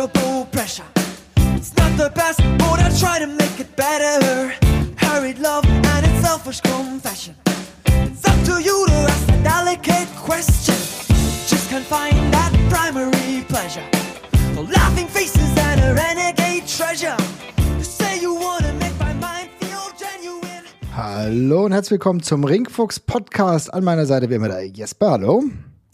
unmeasurable pressure. It's not the best, but I try to make it better. Hurried love and its selfish confession. It's up to you to ask a delicate question. Just can't find that primary pleasure. The laughing faces and a renegade treasure. You say you wanna make my mind feel genuine. Hallo und herzlich willkommen zum Ringfuchs Podcast. An meiner Seite wie immer der Jesper, hallo.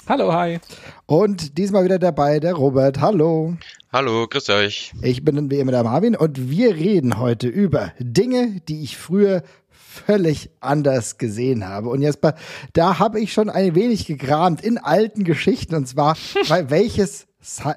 Hallo, hi. Und diesmal wieder dabei der Robert, hallo. Hallo, grüß euch. Ich bin wie immer der Marvin und wir reden heute über Dinge, die ich früher völlig anders gesehen habe. Und Jesper, da habe ich schon ein wenig gekramt in alten Geschichten und zwar, weil welches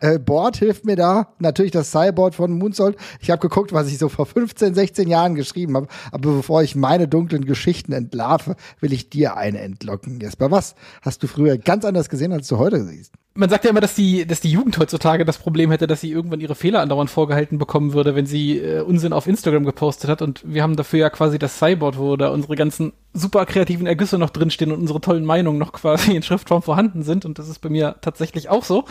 äh, Board hilft mir da. Natürlich das Cyborg von Moonsault. Ich habe geguckt, was ich so vor 15, 16 Jahren geschrieben habe. Aber bevor ich meine dunklen Geschichten entlarve, will ich dir eine entlocken. Jesper, was hast du früher ganz anders gesehen, als du heute siehst? Man sagt ja immer, dass die, dass die Jugend heutzutage das Problem hätte, dass sie irgendwann ihre Fehler andauernd vorgehalten bekommen würde, wenn sie äh, Unsinn auf Instagram gepostet hat. Und wir haben dafür ja quasi das Cyborg, wo da unsere ganzen super kreativen Ergüsse noch drinstehen und unsere tollen Meinungen noch quasi in Schriftform vorhanden sind. Und das ist bei mir tatsächlich auch so.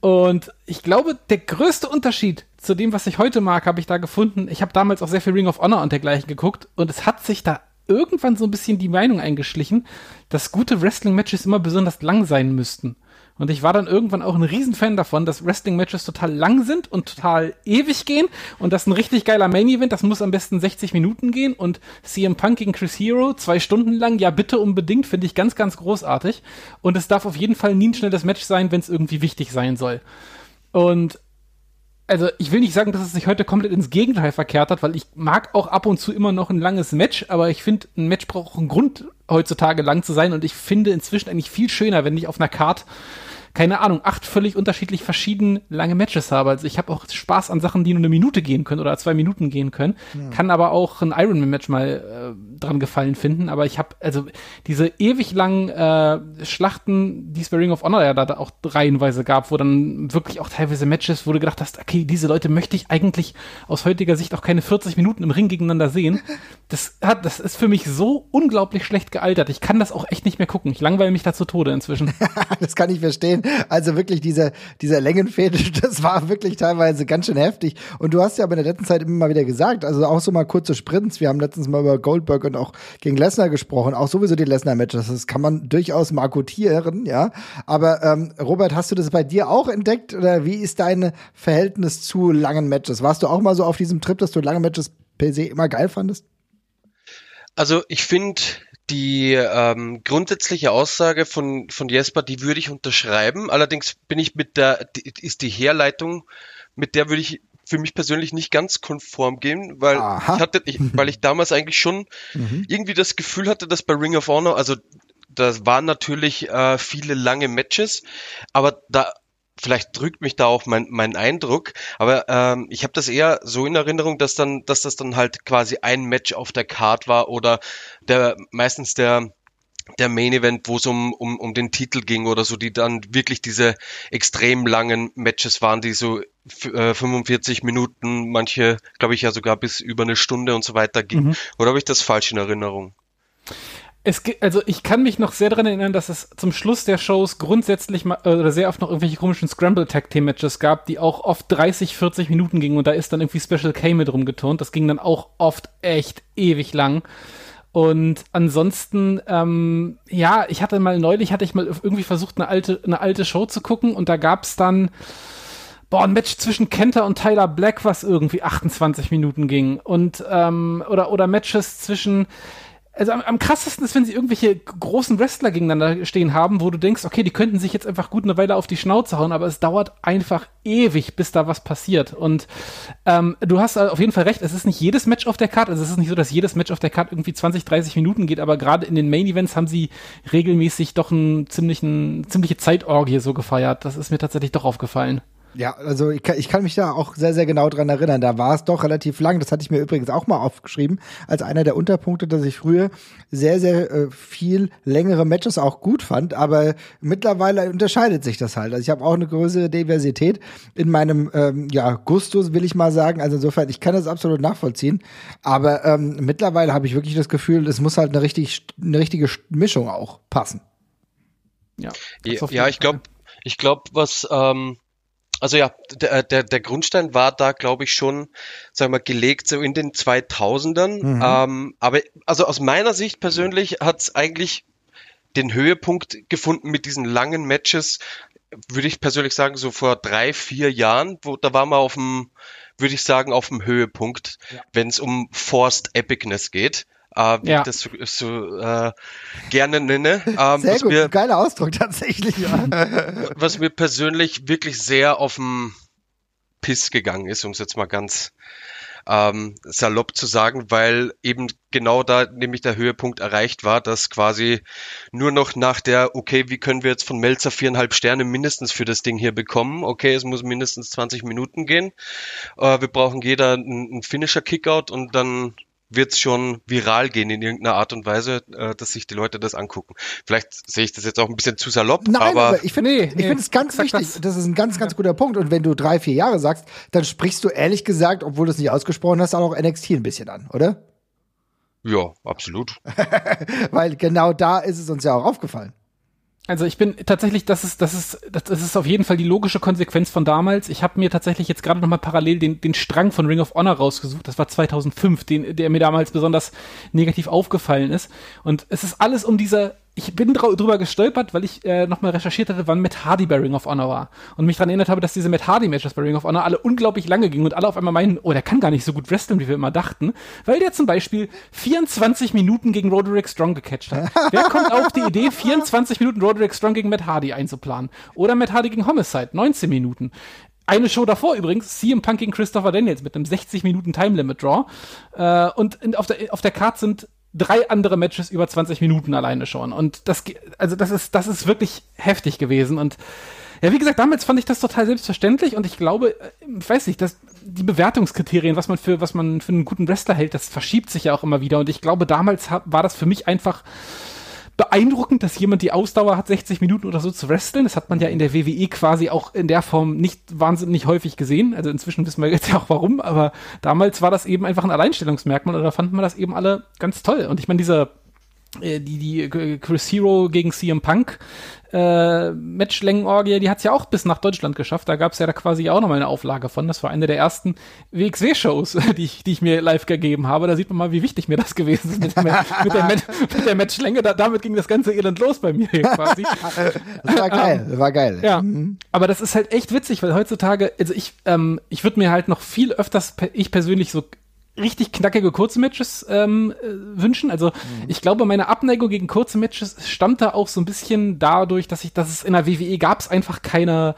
Und ich glaube, der größte Unterschied zu dem, was ich heute mag, habe ich da gefunden. Ich habe damals auch sehr viel Ring of Honor und dergleichen geguckt und es hat sich da irgendwann so ein bisschen die Meinung eingeschlichen, dass gute Wrestling-Matches immer besonders lang sein müssten. Und ich war dann irgendwann auch ein Riesenfan davon, dass Wrestling-Matches total lang sind und total ewig gehen. Und das ist ein richtig geiler Main-Event, das muss am besten 60 Minuten gehen. Und CM Punk gegen Chris Hero, zwei Stunden lang, ja bitte unbedingt, finde ich ganz, ganz großartig. Und es darf auf jeden Fall nie ein schnelles Match sein, wenn es irgendwie wichtig sein soll. Und also ich will nicht sagen, dass es sich heute komplett ins Gegenteil verkehrt hat, weil ich mag auch ab und zu immer noch ein langes Match, aber ich finde, ein Match braucht auch einen Grund, heutzutage lang zu sein und ich finde inzwischen eigentlich viel schöner, wenn ich auf einer Card keine Ahnung, acht völlig unterschiedlich verschieden lange Matches habe. Also ich habe auch Spaß an Sachen, die nur eine Minute gehen können oder zwei Minuten gehen können. Ja. Kann aber auch ein Ironman-Match mal äh, dran gefallen finden. Aber ich habe also diese ewig langen äh, Schlachten, die es bei Ring of Honor ja da, da auch reihenweise gab, wo dann wirklich auch teilweise Matches, wo du gedacht hast, okay, diese Leute möchte ich eigentlich aus heutiger Sicht auch keine 40 Minuten im Ring gegeneinander sehen. Das hat, das ist für mich so unglaublich schlecht gealtert. Ich kann das auch echt nicht mehr gucken. Ich langweile mich da zu Tode inzwischen. das kann ich verstehen. Also wirklich dieser, dieser Längenfetisch, das war wirklich teilweise ganz schön heftig. Und du hast ja aber in der letzten Zeit immer mal wieder gesagt, also auch so mal kurze Sprints. Wir haben letztens mal über Goldberg und auch gegen Lesnar gesprochen, auch sowieso die Lesnar-Matches. Das kann man durchaus markutieren, ja. Aber ähm, Robert, hast du das bei dir auch entdeckt oder wie ist dein Verhältnis zu langen Matches? Warst du auch mal so auf diesem Trip, dass du lange Matches per se immer geil fandest? Also ich finde, die ähm, grundsätzliche Aussage von, von Jesper, die würde ich unterschreiben. Allerdings bin ich mit der, die, ist die Herleitung, mit der würde ich für mich persönlich nicht ganz konform gehen, weil Aha. ich hatte, ich, weil ich damals eigentlich schon mhm. irgendwie das Gefühl hatte, dass bei Ring of Honor, also das waren natürlich äh, viele lange Matches, aber da vielleicht drückt mich da auch mein, mein Eindruck, aber ähm, ich habe das eher so in Erinnerung, dass dann, dass das dann halt quasi ein Match auf der Card war oder der meistens der der Main Event, wo es um, um, um den Titel ging oder so, die dann wirklich diese extrem langen Matches waren, die so äh, 45 Minuten, manche, glaube ich, ja sogar bis über eine Stunde und so weiter gingen. Mhm. Oder habe ich das falsch in Erinnerung? Es gibt, also ich kann mich noch sehr daran erinnern, dass es zum Schluss der Shows grundsätzlich mal, oder sehr oft noch irgendwelche komischen Scramble Tag Team Matches gab, die auch oft 30, 40 Minuten gingen und da ist dann irgendwie Special K mit rumgeturnt. Das ging dann auch oft echt ewig lang. Und ansonsten, ähm, ja, ich hatte mal neulich, hatte ich mal irgendwie versucht, eine alte, eine alte Show zu gucken und da gab's dann, boah, ein Match zwischen Kenter und Tyler Black, was irgendwie 28 Minuten ging. Und, ähm, oder, oder Matches zwischen, also am, am, krassesten ist, wenn sie irgendwelche großen Wrestler gegeneinander stehen haben, wo du denkst, okay, die könnten sich jetzt einfach gut eine Weile auf die Schnauze hauen, aber es dauert einfach ewig, bis da was passiert. Und ähm, du hast auf jeden Fall recht, es ist nicht jedes Match auf der Karte, also es ist nicht so, dass jedes Match auf der Karte irgendwie 20, 30 Minuten geht, aber gerade in den Main Events haben sie regelmäßig doch einen ziemlichen, ziemliche Zeitorgie so gefeiert. Das ist mir tatsächlich doch aufgefallen. Ja, also ich kann, ich kann mich da auch sehr, sehr genau dran erinnern. Da war es doch relativ lang. Das hatte ich mir übrigens auch mal aufgeschrieben, als einer der Unterpunkte, dass ich früher sehr, sehr äh, viel längere Matches auch gut fand. Aber mittlerweile unterscheidet sich das halt. Also ich habe auch eine größere Diversität in meinem ähm, ja, Gustus, will ich mal sagen. Also insofern, ich kann das absolut nachvollziehen. Aber ähm, mittlerweile habe ich wirklich das Gefühl, es muss halt eine, richtig, eine richtige Mischung auch passen. Ja, ja, ich glaube, ich glaube, was ähm Also ja, der, der, der Grundstein war da, glaube ich, schon, sagen wir, gelegt so in den 2000ern. Mhm. Ähm, aber also aus meiner Sicht persönlich hat es eigentlich den Höhepunkt gefunden mit diesen langen Matches, würde ich persönlich sagen, so vor drei, vier Jahren, wo da war man auf dem, würde ich sagen, auf dem Höhepunkt, ja. wenn es um Forced Epicness geht. Äh, wie ja. ich das so, äh, gerne nenne. Ähm, Sehr gut, mir, geiler Ausdruck tatsächlich. Ja. was mir persönlich wirklich sehr auf den Piss gegangen ist, um es jetzt mal ganz ähm, salopp zu sagen, weil eben genau da nämlich der Höhepunkt erreicht war, dass quasi nur noch nach der, okay, wie können wir jetzt von Melzer viereinhalb Sterne mindestens für das Ding hier bekommen? Okay, es muss mindestens 20 Minuten gehen. Äh, wir brauchen jeder einen Finisher-Kickout und dann wird es schon viral gehen in irgendeiner Art und Weise, äh, dass sich die Leute das angucken. Vielleicht sehe ich das jetzt auch ein bisschen zu salopp, Nein, aber, aber ich finde nee, ich finde es ganz wichtig. Das. das. ist ein ganz, ganz guter Punkt. Und wenn du drei, vier Jahre sagst, dann sprichst du ehrlich gesagt, obwohl du es nicht ausgesprochen hast, auch NXT ein bisschen an, oder? Ja, absolut. Weil genau da ist es uns ja auch aufgefallen. Also ich bin tatsächlich, das ist, das ist, das ist auf jeden Fall die logische Konsequenz von damals. Ich habe mir tatsächlich jetzt gerade nochmal parallel den, den Strang von Ring of Honor rausgesucht. Das war 2005, den, der mir damals besonders negativ aufgefallen ist. Und es ist alles um diese ich bin drüber gestolpert, weil ich äh, nochmal recherchiert hatte, wann Matt Hardy bei Ring of Honor war. Und mich daran erinnert habe, dass diese Matt Hardy-Matches bei Ring of Honor alle unglaublich lange gingen und alle auf einmal meinen, oh, der kann gar nicht so gut wresteln, wie wir immer dachten. Weil der zum Beispiel 24 Minuten gegen Roderick Strong gecatcht hat. Wer kommt auf die Idee, 24 Minuten Roderick Strong gegen Matt Hardy einzuplanen? Oder Matt Hardy gegen Homicide, 19 Minuten. Eine Show davor übrigens, CM Punk gegen Christopher Daniels mit einem 60 Minuten Time Limit Draw. Äh, und auf der, auf der Card sind drei andere Matches über 20 Minuten alleine schon. Und das, also das ist, das ist wirklich heftig gewesen. Und ja, wie gesagt, damals fand ich das total selbstverständlich und ich glaube, äh, ich weiß nicht, dass die Bewertungskriterien, was man für, was man für einen guten Wrestler hält, das verschiebt sich ja auch immer wieder. Und ich glaube, damals war das für mich einfach beeindruckend, dass jemand die Ausdauer hat, 60 Minuten oder so zu wresteln. Das hat man ja in der WWE quasi auch in der Form nicht wahnsinnig häufig gesehen. Also inzwischen wissen wir jetzt ja auch warum, aber damals war das eben einfach ein Alleinstellungsmerkmal oder fanden wir das eben alle ganz toll. Und ich meine, dieser die, die Chris Hero gegen CM Punk äh, Matchlängenorgie, die hat's ja auch bis nach Deutschland geschafft. Da gab's ja da quasi auch nochmal eine Auflage von. Das war eine der ersten WXW-Shows, die ich, die ich mir live gegeben habe. Da sieht man mal, wie wichtig mir das gewesen ist mit, der, mit der, mit der Matchlänge. Da, damit ging das ganze Elend los bei mir hier quasi. Das war geil, das war geil. Ja, mhm. aber das ist halt echt witzig, weil heutzutage, also ich, ähm, ich würde mir halt noch viel öfters, ich persönlich so richtig knackige kurze Matches ähm, äh, wünschen. Also mhm. ich glaube, meine Abneigung gegen kurze Matches stammte auch so ein bisschen dadurch, dass ich, dass es in der WWE gab es einfach keine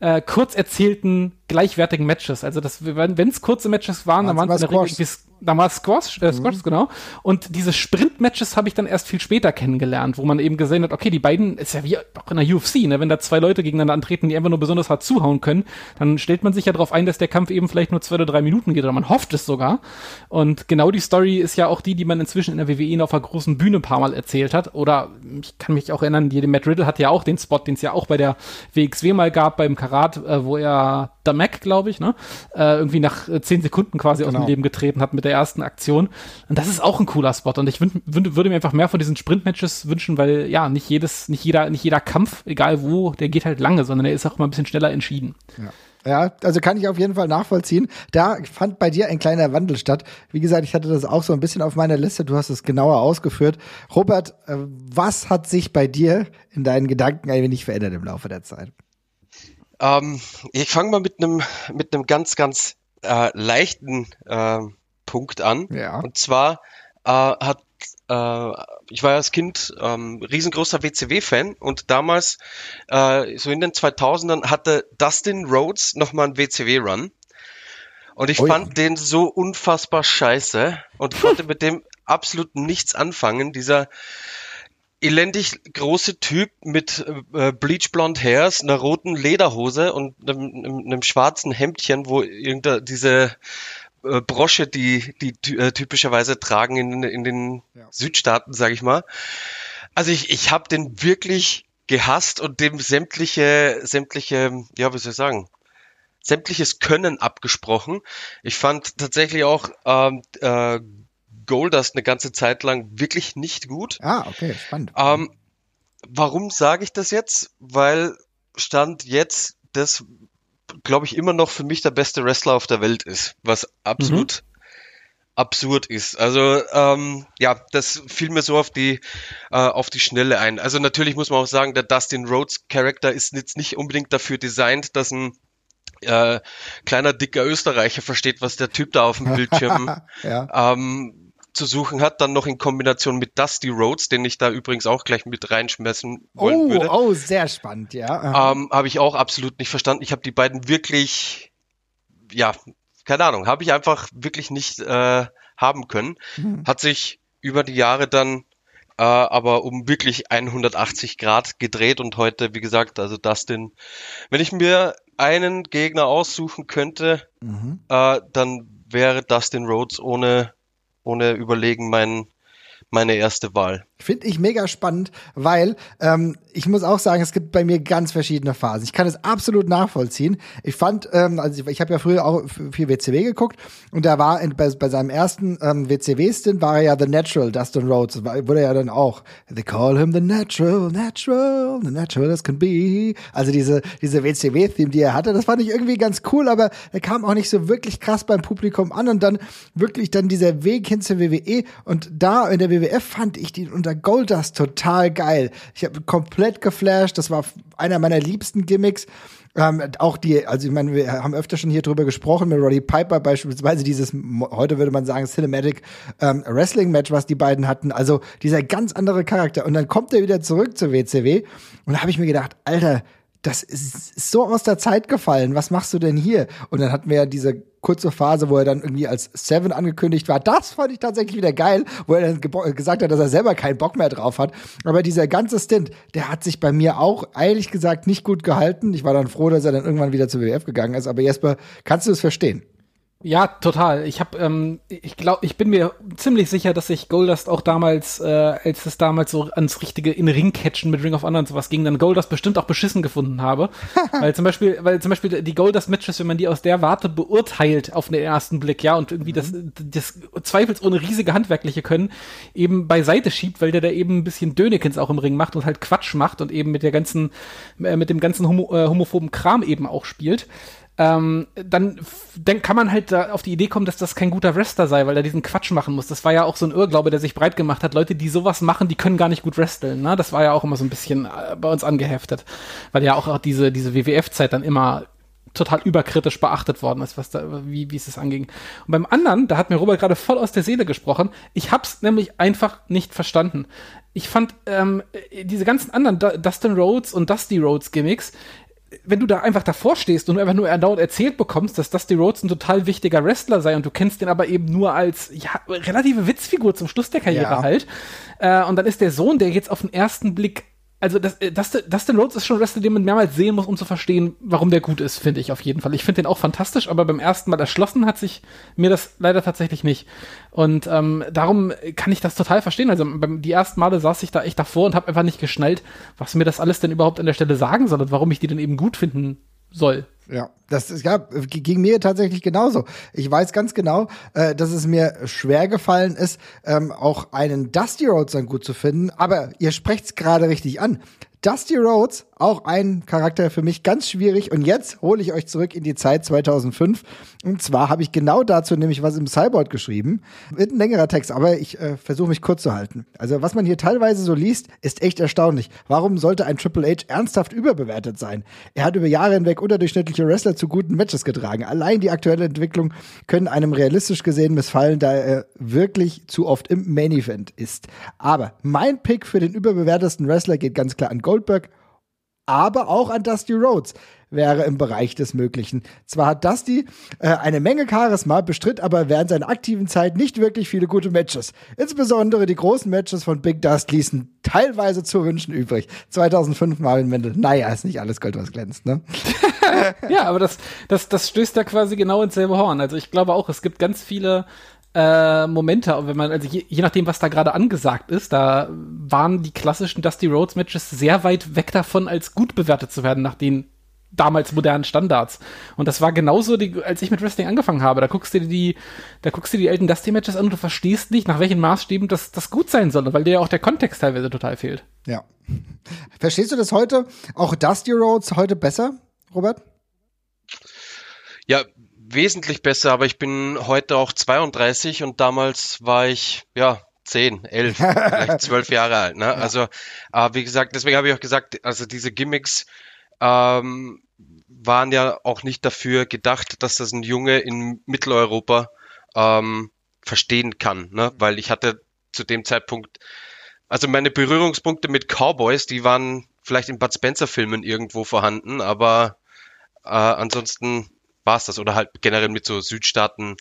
äh, kurz erzählten gleichwertigen Matches. Also das, wenn es kurze Matches waren, dann waren es in der Regel irgendwie damals Squash, äh, Squash mhm. genau. Und diese Sprint-Matches habe ich dann erst viel später kennengelernt, wo man eben gesehen hat, okay, die beiden, ist ja wie auch in der UFC, ne, wenn da zwei Leute gegeneinander antreten, die einfach nur besonders hart zuhauen können, dann stellt man sich ja darauf ein, dass der Kampf eben vielleicht nur zwei oder drei Minuten geht, oder man hofft es sogar. Und genau die Story ist ja auch die, die man inzwischen in der WWE auf einer großen Bühne ein paar Mal erzählt hat. Oder ich kann mich auch erinnern, die, Matt Riddle hat ja auch den Spot, den es ja auch bei der WXW mal gab, beim Karat, äh, wo er der Mac, glaube ich, ne, äh, irgendwie nach äh, zehn Sekunden quasi genau. aus dem Leben getreten hat mit der ersten Aktion. Und das ist auch ein cooler Spot. Und ich würde mir einfach mehr von diesen Sprint-Matches wünschen, weil ja, nicht jedes, nicht jeder, nicht jeder Kampf, egal wo, der geht halt lange, sondern der ist auch mal ein bisschen schneller entschieden. Ja. Ja, also kann ich auf jeden Fall nachvollziehen. Da fand bei dir ein kleiner Wandel statt. Wie gesagt, ich hatte das auch so ein bisschen auf meiner Liste. Du hast es genauer ausgeführt. Robert, äh, was hat sich bei dir in deinen Gedanken ein wenig verändert im Laufe der Zeit? Ähm, ich fange mal mit einem mit einem ganz ganz äh, leichten äh, Punkt an. Ja. Und zwar äh, hat äh, ich war als Kind ähm, riesengroßer WCW-Fan und damals, äh, so in den 2000ern, hatte Dustin Rhodes nochmal einen WCW-Run. Und ich ja. fand den so unfassbar scheiße und konnte mit dem absolut nichts anfangen. Dieser elendig große Typ mit äh, bleachblond Hairs, einer roten Lederhose und einem, einem, einem schwarzen Hemdchen, wo irgendeine diese äh, Brosche, die die äh, typischerweise tragen in, in den ja. Südstaaten, sage ich mal. Also ich, ich habe den wirklich gehasst und dem sämtliche sämtliche, ja, wie soll ich sagen, sämtliches Können abgesprochen. Ich fand tatsächlich auch ähm, äh, Goldust eine ganze Zeit lang wirklich nicht gut. Ah, okay, spannend. Ähm, warum sage ich das jetzt? Weil Stand jetzt das glaube ich, immer noch für mich der beste Wrestler auf der Welt ist, was absolut mhm. absurd ist. Also ähm, ja, das fiel mir so auf die äh, auf die Schnelle ein. Also natürlich muss man auch sagen, der Dustin Rhodes Charakter ist jetzt nicht unbedingt dafür designt, dass ein äh, kleiner dicker Österreicher versteht, was der Typ da auf dem Bildschirm ja. ähm, zu suchen hat, dann noch in Kombination mit Dusty Rhodes, den ich da übrigens auch gleich mit reinschmeißen wollen oh, würde. Oh, sehr spannend, ja. Ähm, habe ich auch absolut nicht verstanden. Ich habe die beiden wirklich, ja, keine Ahnung, habe ich einfach wirklich nicht äh, haben können. Mhm. Hat sich über die Jahre dann äh, aber um wirklich 180 Grad gedreht und heute, wie gesagt, also Dustin, wenn ich mir einen Gegner aussuchen könnte, mhm. äh, dann wäre Dustin Rhodes ohne ohne überlegen mein, meine erste Wahl. Finde ich mega spannend, weil ähm, ich muss auch sagen, es gibt bei mir ganz verschiedene Phasen. Ich kann es absolut nachvollziehen. Ich fand, ähm, also ich, ich habe ja früher auch viel WCW geguckt und da war in, bei, bei seinem ersten ähm, WCW-Stint war er ja The Natural, Dustin Rhodes, war, wurde ja dann auch They call him the Natural, Natural, the Natural as can be. Also diese diese WCW-Theme, die er hatte, das fand ich irgendwie ganz cool, aber er kam auch nicht so wirklich krass beim Publikum an und dann wirklich dann dieser Weg hin zur WWE und da in der WWF fand ich die unter dieser Goldust total geil. Ich habe komplett geflasht. Das war einer meiner liebsten Gimmicks. Ähm, auch die, also ich meine, wir haben öfter schon hier drüber gesprochen mit Roddy Piper beispielsweise dieses, heute würde man sagen, Cinematic ähm, Wrestling Match, was die beiden hatten. Also dieser ganz andere Charakter. Und dann kommt er wieder zurück zur WCW und da habe ich mir gedacht, Alter, das ist so aus der Zeit gefallen. Was machst du denn hier? Und dann hatten wir ja diese kurze Phase, wo er dann irgendwie als Seven angekündigt war. Das fand ich tatsächlich wieder geil, wo er dann gesagt hat, dass er selber keinen Bock mehr drauf hat. Aber dieser ganze Stint, der hat sich bei mir auch ehrlich gesagt nicht gut gehalten. Ich war dann froh, dass er dann irgendwann wieder zur WWF gegangen ist. Aber Jesper, kannst du es verstehen? Ja, total. Ich habe, ähm, ich glaube, ich bin mir ziemlich sicher, dass ich Goldust auch damals, äh, als es damals so ans richtige in Ring catchen mit Ring of Honor und sowas ging, dann Goldust bestimmt auch beschissen gefunden habe, weil zum Beispiel, weil zum Beispiel die Goldust Matches, wenn man die aus der Warte beurteilt auf den ersten Blick, ja, und irgendwie das, das zweifelsohne riesige handwerkliche Können eben beiseite schiebt, weil der da eben ein bisschen Dönekens auch im Ring macht und halt Quatsch macht und eben mit der ganzen, äh, mit dem ganzen homo, äh, homophoben Kram eben auch spielt ähm, dann, dann kann man halt da auf die Idee kommen, dass das kein guter Wrestler sei, weil er diesen Quatsch machen muss. Das war ja auch so ein Irrglaube, der sich breit gemacht hat. Leute, die sowas machen, die können gar nicht gut wresteln. Ne? Das war ja auch immer so ein bisschen äh, bei uns angeheftet, weil ja auch, diese, diese WWF-Zeit dann immer total überkritisch beachtet worden ist, was da, wie, wie es das anging. Und beim anderen, da hat mir Robert gerade voll aus der Seele gesprochen. Ich hab's nämlich einfach nicht verstanden. Ich fand ähm, diese ganzen anderen Dustin Rhodes und Dusty Rhodes Gimmicks, wenn du da einfach davor stehst und einfach nur erneut erzählt bekommst, dass Dusty Rhodes ein total wichtiger Wrestler sei und du kennst den aber eben nur als ja, relative Witzfigur zum Schluss der Karriere ja. halt. Äh, und dann ist der Sohn, der jetzt auf den ersten Blick also das, äh, das, Dustin Rhodes ist schon ein Wrestler, den man mehrmals sehen muss, um zu verstehen, warum der gut ist, finde ich auf jeden Fall. Ich finde den auch fantastisch, aber beim ersten Mal erschlossen hat sich mir das leider tatsächlich nicht. Und ähm, darum kann ich das total verstehen. Also beim, die ersten Male saß ich da echt davor und habe einfach nicht geschnallt, was mir das alles denn überhaupt an der Stelle sagen soll und warum ich die denn eben gut finden soll. Ja, das ist, ja, ging mir tatsächlich genauso. Ich weiß ganz genau, äh, dass es mir schwer gefallen ist, ähm, auch einen Dusty Rhodes dann gut zu finden. Aber ihr sprecht's gerade richtig an. Dusty Rhodes, auch ein Charakter für mich ganz schwierig. Und jetzt hole ich euch zurück in die Zeit 2005. Und zwar habe ich genau dazu nämlich was im Cyborg geschrieben. Wird ein längerer Text, aber ich äh, versuche mich kurz zu halten. Also was man hier teilweise so liest, ist echt erstaunlich. Warum sollte ein Triple H ernsthaft überbewertet sein? Er hat über Jahre hinweg unterdurchschnittliche Wrestler zu guten Matches getragen. Allein die aktuelle Entwicklung können einem realistisch gesehen missfallen, da er wirklich zu oft im Main Event ist. Aber mein Pick für den überbewertesten Wrestler geht ganz klar an Goldberg, aber auch an Dusty Rhodes wäre im Bereich des Möglichen. Zwar hat Dusty äh, eine Menge Charisma, bestritt aber während seiner aktiven Zeit nicht wirklich viele gute Matches. Insbesondere die großen Matches von Big Dust ließen teilweise zu wünschen übrig. 2005 Marvin Mendel. Naja, ist nicht alles Gold, was glänzt, ne? ja, aber das, das, das stößt ja quasi genau ins selbe Horn. Also ich glaube auch, es gibt ganz viele äh, Momente, wenn man, also je, je nachdem, was da gerade angesagt ist, da waren die klassischen Dusty Rhodes Matches sehr weit weg davon, als gut bewertet zu werden nach den damals modernen Standards. Und das war genauso, die, als ich mit Wrestling angefangen habe. Da guckst du dir die, da guckst du dir die alten Dusty Matches an und du verstehst nicht, nach welchen Maßstäben das, das gut sein soll, weil dir ja auch der Kontext teilweise total fehlt. Ja. Verstehst du das heute, auch Dusty Rhodes heute besser, Robert? Ja, wesentlich besser, aber ich bin heute auch 32 und damals war ich, ja, 10, 11, vielleicht 12 Jahre alt. Ne? Ja. Also, äh, wie gesagt, deswegen habe ich auch gesagt, also diese Gimmicks ähm, waren ja auch nicht dafür gedacht, dass das ein Junge in Mitteleuropa ähm, verstehen kann, ne? weil ich hatte zu dem Zeitpunkt, also meine Berührungspunkte mit Cowboys, die waren vielleicht in Bud Spencer Filmen irgendwo vorhanden, aber äh, ansonsten war es das oder halt generell mit so Südstaaten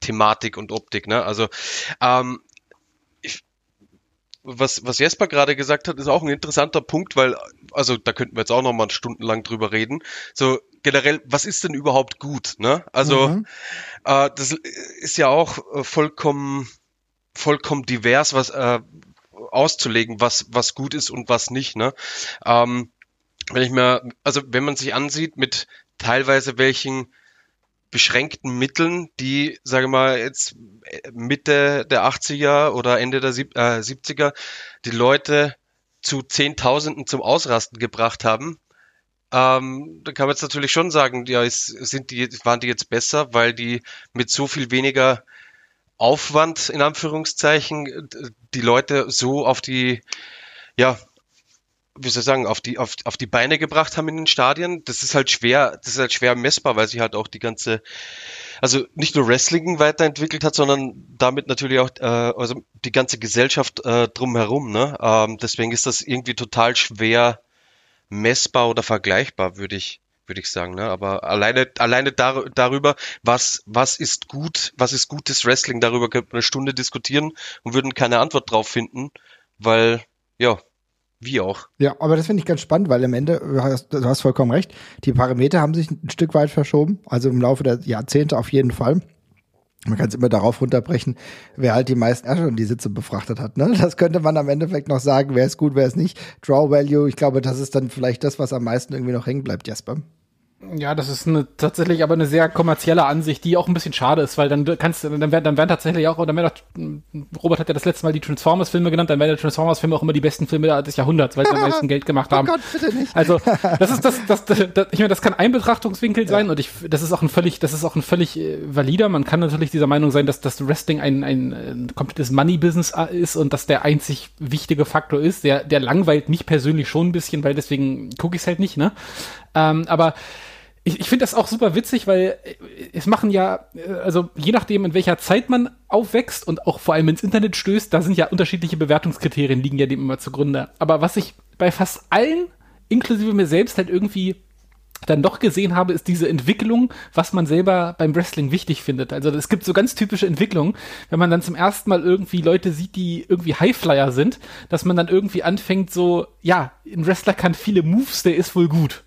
Thematik und Optik. Ne? Also ähm, ich, was, was Jesper gerade gesagt hat, ist auch ein interessanter Punkt, weil, also da könnten wir jetzt auch noch mal stundenlang drüber reden. So generell, was ist denn überhaupt gut? Ne? Also mhm. äh, das ist ja auch äh, vollkommen, vollkommen divers, was äh, auszulegen, was, was gut ist und was nicht. Ne? Ähm, wenn ich mir, also wenn man sich ansieht, mit teilweise welchen beschränkten Mitteln, die, sage mal, jetzt Mitte der 80er oder Ende der Sieb äh, 70er die Leute zu Zehntausenden zum Ausrasten gebracht haben, ähm, da kann man jetzt natürlich schon sagen, ja, ist, sind die, waren die jetzt besser, weil die mit so viel weniger Aufwand, in Anführungszeichen, die Leute so auf die, ja, wie soll ich sagen, auf die, auf, auf die Beine gebracht haben in den Stadien. Das ist halt schwer, das ist halt schwer messbar, weil sich halt auch die ganze, also nicht nur Wrestling weiterentwickelt hat, sondern damit natürlich auch äh, also die ganze Gesellschaft äh, drumherum. Ne? Ähm, deswegen ist das irgendwie total schwer messbar oder vergleichbar, würde ich, würde ich sagen. Ne? Aber alleine, alleine dar darüber, was, was ist gut, was ist gutes Wrestling, darüber könnte man eine Stunde diskutieren und würden keine Antwort drauf finden, weil, ja, wie auch. Ja, aber das finde ich ganz spannend, weil am Ende, du hast, du hast vollkommen recht, die Parameter haben sich ein Stück weit verschoben, also im Laufe der Jahrzehnte auf jeden Fall. Man kann es immer darauf runterbrechen, wer halt die meisten Ärsche und die Sitze befrachtet hat. Ne? Das könnte man am Endeffekt noch sagen, wer ist gut, wer ist nicht. Draw Value, ich glaube, das ist dann vielleicht das, was am meisten irgendwie noch hängen bleibt, Jasper. Ja, das ist eine, tatsächlich aber eine sehr kommerzielle Ansicht, die auch ein bisschen schade ist, weil dann kannst dann werden, dann werden tatsächlich auch, oder Robert hat ja das letzte Mal die Transformers-Filme genannt, dann werden die Transformers-Filme auch immer die besten Filme des Jahrhunderts, weil sie am meisten Geld gemacht oh haben. Oh Gott, bitte nicht. Also, das ist das, das, das, das ich meine, das kann ein Betrachtungswinkel sein ja. und ich, das ist auch ein völlig, das ist auch ein völlig äh, valider. Man kann natürlich dieser Meinung sein, dass das Wrestling ein, ein, ein komplettes Money-Business äh, ist und dass der einzig wichtige Faktor ist. Der, der langweilt mich persönlich schon ein bisschen, weil deswegen gucke ich es halt nicht, ne? Ähm, aber ich, ich finde das auch super witzig, weil äh, es machen ja, äh, also je nachdem, in welcher Zeit man aufwächst und auch vor allem ins Internet stößt, da sind ja unterschiedliche Bewertungskriterien, liegen ja dem immer zugrunde. Aber was ich bei fast allen, inklusive mir selbst, halt irgendwie dann doch gesehen habe, ist diese Entwicklung, was man selber beim Wrestling wichtig findet. Also es gibt so ganz typische Entwicklungen, wenn man dann zum ersten Mal irgendwie Leute sieht, die irgendwie Highflyer sind, dass man dann irgendwie anfängt so, ja, ein Wrestler kann viele Moves, der ist wohl gut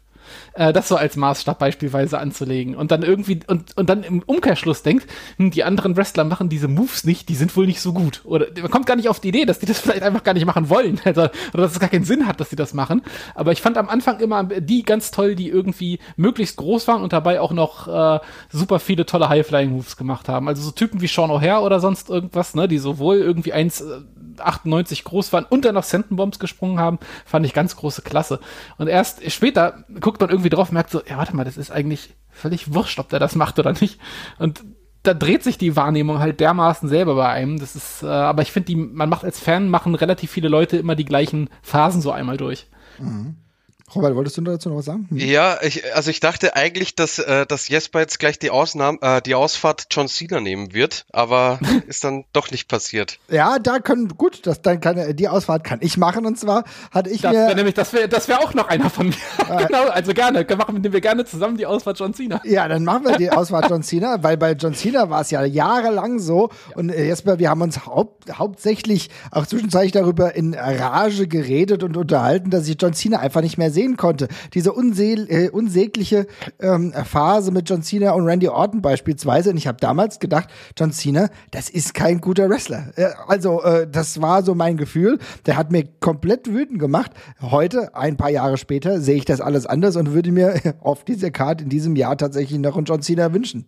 äh, das so als Maßstab beispielsweise anzulegen und dann irgendwie und, und dann im Umkehrschluss denkt, hm, die anderen Wrestler machen diese Moves nicht, die sind wohl nicht so gut. Oder man kommt gar nicht auf die Idee, dass die das vielleicht einfach gar nicht machen wollen. Also, oder dass es gar keinen Sinn hat, dass sie das machen. Aber ich fand am Anfang immer die ganz toll, die irgendwie möglichst groß waren und dabei auch noch äh, super viele tolle High-Flying-Moves gemacht haben. Also so Typen wie Sean O'Hare oder sonst irgendwas, ne, die sowohl irgendwie eins 98 groß waren und dann noch Sentenbombs gesprungen haben, fand ich ganz große Klasse. Und erst später guckt man irgendwie drauf, merkt so, ja, warte mal, das ist eigentlich völlig wurscht, ob der das macht oder nicht. Und da dreht sich die Wahrnehmung halt dermaßen selber bei einem. Das ist, äh, aber ich finde, man macht als Fan machen relativ viele Leute immer die gleichen Phasen so einmal durch. Mhm. Robert, wolltest du dazu noch was sagen? Hm? Ja, ich, also ich dachte eigentlich, dass, äh, dass Jesper jetzt gleich die, Ausnahme, äh, die Ausfahrt John Cena nehmen wird, aber ist dann doch nicht passiert. Ja, da können, gut, das, dann kann, die Ausfahrt kann ich machen und zwar hatte ich das mir. Wär nämlich, das wäre das wär auch noch einer von mir. Äh, genau, also gerne, machen wir gerne zusammen die Ausfahrt John Cena. Ja, dann machen wir die Ausfahrt John Cena, weil bei John Cena war es ja jahrelang so ja. und äh, Jesper, wir haben uns haupt, hauptsächlich auch zwischenzeitlich darüber in Rage geredet und unterhalten, dass ich John Cena einfach nicht mehr sehen konnte. Die diese unseel, äh, unsägliche ähm, Phase mit John Cena und Randy Orton beispielsweise. Und ich habe damals gedacht, John Cena, das ist kein guter Wrestler. Äh, also äh, das war so mein Gefühl. Der hat mir komplett wütend gemacht. Heute, ein paar Jahre später, sehe ich das alles anders und würde mir auf dieser Karte in diesem Jahr tatsächlich noch einen John Cena wünschen.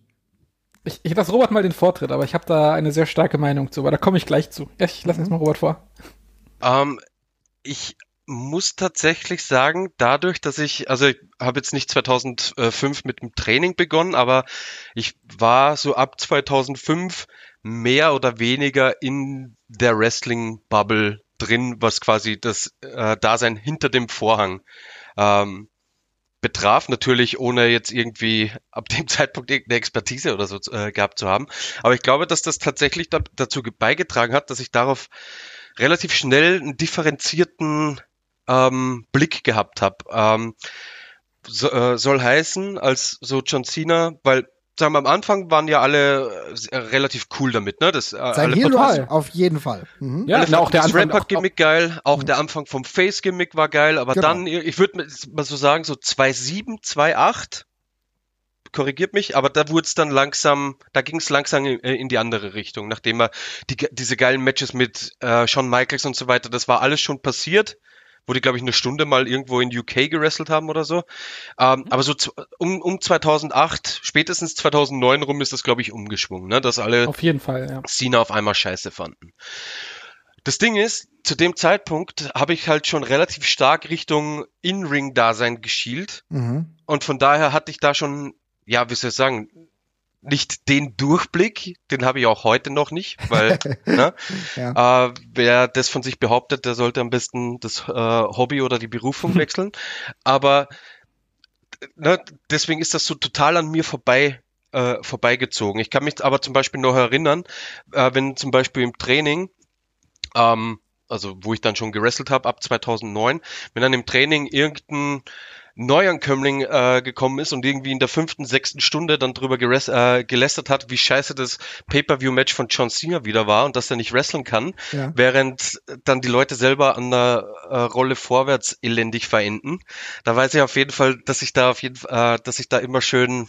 Ich, ich lasse Robert mal den Vortritt, aber ich habe da eine sehr starke Meinung zu, aber da komme ich gleich zu. Ja, ich lasse jetzt mal Robert vor. Ähm, ich muss tatsächlich sagen, dadurch, dass ich, also ich habe jetzt nicht 2005 mit dem Training begonnen, aber ich war so ab 2005 mehr oder weniger in der Wrestling-Bubble drin, was quasi das äh, Dasein hinter dem Vorhang ähm, betraf, natürlich ohne jetzt irgendwie ab dem Zeitpunkt irgendeine Expertise oder so äh, gehabt zu haben. Aber ich glaube, dass das tatsächlich da, dazu beigetragen hat, dass ich darauf relativ schnell einen differenzierten ähm, Blick gehabt habe. Ähm, so, äh, soll heißen, als so John Cena, weil sagen wir, am Anfang waren ja alle äh, relativ cool damit, ne? Das, äh, Sein alle Hero auf jeden Fall. Mhm. Ja, alle auch der das Rapper-Gimmick geil, auch der Anfang vom Face-Gimmick war geil, aber Genau. dann, ich würde mal so sagen, so 2.7, 2.8, korrigiert mich, aber da wurde es dann langsam, da ging es langsam in, äh, in die andere Richtung, nachdem er die, diese geilen Matches mit äh, Shawn Michaels und so weiter, das war alles schon passiert, wo die, glaube ich, eine Stunde mal irgendwo in UK gewrestelt haben oder so. Ähm, Aber so um, um 2008, spätestens 2009 rum ist das, glaube ich, umgeschwungen, ne? dass alle auf jeden Fall, ja. Cena auf einmal scheiße fanden. Das Ding ist, zu dem Zeitpunkt habe ich halt schon relativ stark Richtung In-Ring-Dasein geschielt. Mhm. Und von daher hatte ich da schon, ja, wie soll ich sagen, nicht den Durchblick, den habe ich auch heute noch nicht, weil, ne, Ja. äh, wer das von sich behauptet, der sollte am besten das äh, Hobby oder die Berufung wechseln. Aber ne, deswegen ist das so total an mir vorbei äh, vorbeigezogen. Ich kann mich aber zum Beispiel noch erinnern, äh, wenn zum Beispiel im Training, ähm, also wo ich dann schon gewrestelt habe ab 2009, wenn dann im Training irgendein Neuankömmling äh, gekommen ist und irgendwie in der fünften, sechsten Stunde dann drüber äh, gelästert hat, wie scheiße das Pay-Per-View-Match von John Cena wieder war und dass er nicht wresteln kann, Ja. während dann die Leute selber an der äh, Rolle vorwärts elendig verenden. Da weiß ich auf jeden Fall, dass ich da auf jeden Fall, äh, dass ich da immer schön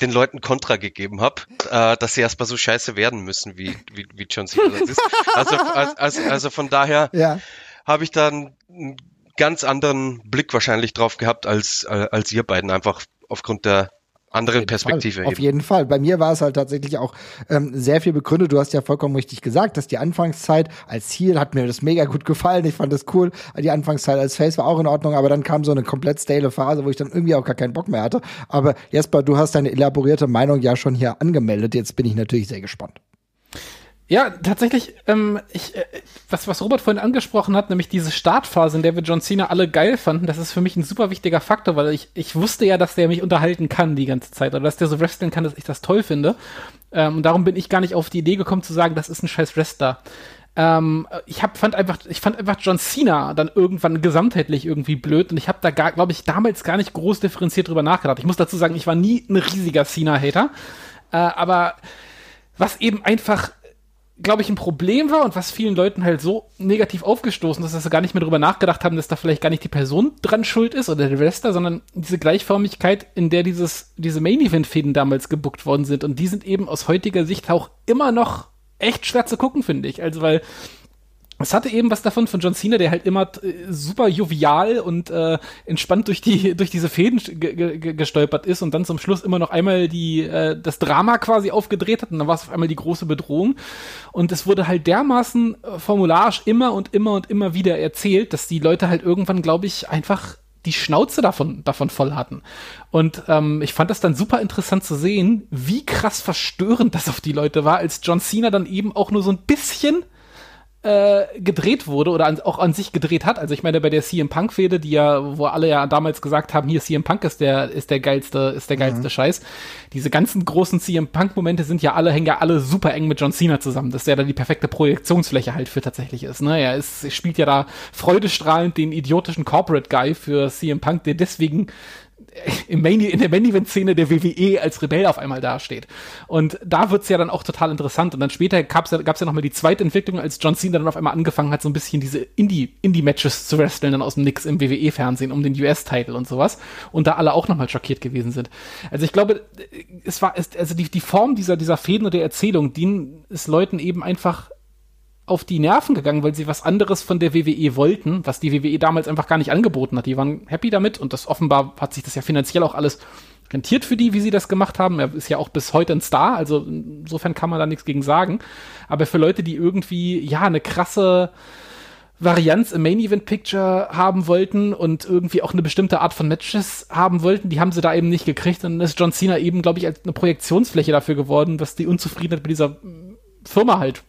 den Leuten Kontra gegeben habe, äh, dass sie erstmal so scheiße werden müssen, wie, wie, wie John Cena das ist. Also, also, also von daher Ja. habe ich dann einen ganz anderen Blick wahrscheinlich drauf gehabt als, äh, als ihr beiden, einfach aufgrund der anderen Perspektive. Auf eben. jeden Fall. Bei mir war es halt tatsächlich auch ähm, sehr viel begründet. Du hast ja vollkommen richtig gesagt, dass die Anfangszeit als Ziel hat mir das mega gut gefallen. Ich fand das cool. Die Anfangszeit als Face war auch in Ordnung, aber dann kam so eine komplett stale Phase, wo ich dann irgendwie auch gar keinen Bock mehr hatte. Aber Jesper, du hast deine elaborierte Meinung ja schon hier angemeldet. Jetzt bin ich natürlich sehr gespannt. Ja, tatsächlich, ähm, ich, äh, was, was Robert vorhin angesprochen hat, nämlich diese Startphase, in der wir John Cena alle geil fanden, das ist für mich ein super wichtiger Faktor, weil ich, ich wusste ja, dass der mich unterhalten kann die ganze Zeit oder dass der so wresteln kann, dass ich das toll finde. Ähm, und darum bin ich gar nicht auf die Idee gekommen zu sagen, das ist ein scheiß Wrestler. Ähm, ich hab, fand einfach, ich fand einfach John Cena dann irgendwann gesamtheitlich irgendwie blöd und ich habe da gar, glaube ich, damals gar nicht groß differenziert drüber nachgedacht. Ich muss dazu sagen, ich war nie ein riesiger Cena-Hater, äh, aber was eben einfach glaube ich, ein Problem war und was vielen Leuten halt so negativ aufgestoßen ist, dass sie gar nicht mehr drüber nachgedacht haben, dass da vielleicht gar nicht die Person dran schuld ist oder der Wrestler, sondern diese Gleichförmigkeit, in der dieses, diese Main-Event-Fäden damals gebuckt worden sind. Und die sind eben aus heutiger Sicht auch immer noch echt schwer zu gucken, finde ich. Also, weil es hatte eben was davon von John Cena, der halt immer äh, super jovial und äh, entspannt durch die durch diese Fäden ge ge gestolpert ist und dann zum Schluss immer noch einmal die äh, das Drama quasi aufgedreht hat und dann war es auf einmal die große Bedrohung und es wurde halt dermaßen äh, formularisch immer und immer und immer wieder erzählt, dass die Leute halt irgendwann, glaube ich, einfach die Schnauze davon, davon voll hatten. Und ähm, ich fand das dann super interessant zu sehen, wie krass verstörend das auf die Leute war, als John Cena dann eben auch nur so ein bisschen äh, gedreht wurde oder an, auch an sich gedreht hat. Also ich meine, bei der CM Punk Fehde, die ja, wo alle ja damals gesagt haben, hier CM Punk ist der, ist der geilste, ist der geilste Scheiß. Diese ganzen großen CM Punk Momente sind ja alle, hängen ja alle super eng mit John Cena zusammen, dass der da die perfekte Projektionsfläche halt für tatsächlich ist. Ne? Er ist, spielt ja da freudestrahlend den idiotischen Corporate Guy für CM Punk, der deswegen im Main, in der Main-Event-Szene der WWE als Rebell auf einmal dasteht. Und da wird's ja dann auch total interessant. Und dann später gab's ja, gab's ja nochmal die zweite Entwicklung, als John Cena dann auf einmal angefangen hat, so ein bisschen diese Indie- Indie-Matches zu wresteln, dann aus dem Nix im WWE-Fernsehen um den US-Title und sowas. Und da alle auch nochmal schockiert gewesen sind. Also ich glaube, es war, es, also die, die Form dieser, dieser Fäden und der Erzählung, die ist Leuten eben einfach auf die Nerven gegangen, weil sie was anderes von der WWE wollten, was die WWE damals einfach gar nicht angeboten hat. Die waren happy damit und das offenbar hat sich das ja finanziell auch alles rentiert für die, wie sie das gemacht haben. Er ist ja auch bis heute ein Star, also insofern kann man da nichts gegen sagen. Aber für Leute, die irgendwie, ja, eine krasse Varianz im Main Event Picture haben wollten und irgendwie auch eine bestimmte Art von Matches haben wollten, die haben sie da eben nicht gekriegt. Und dann ist John Cena eben, glaube ich, als eine Projektionsfläche dafür geworden, was die Unzufriedenheit mit dieser Firma halt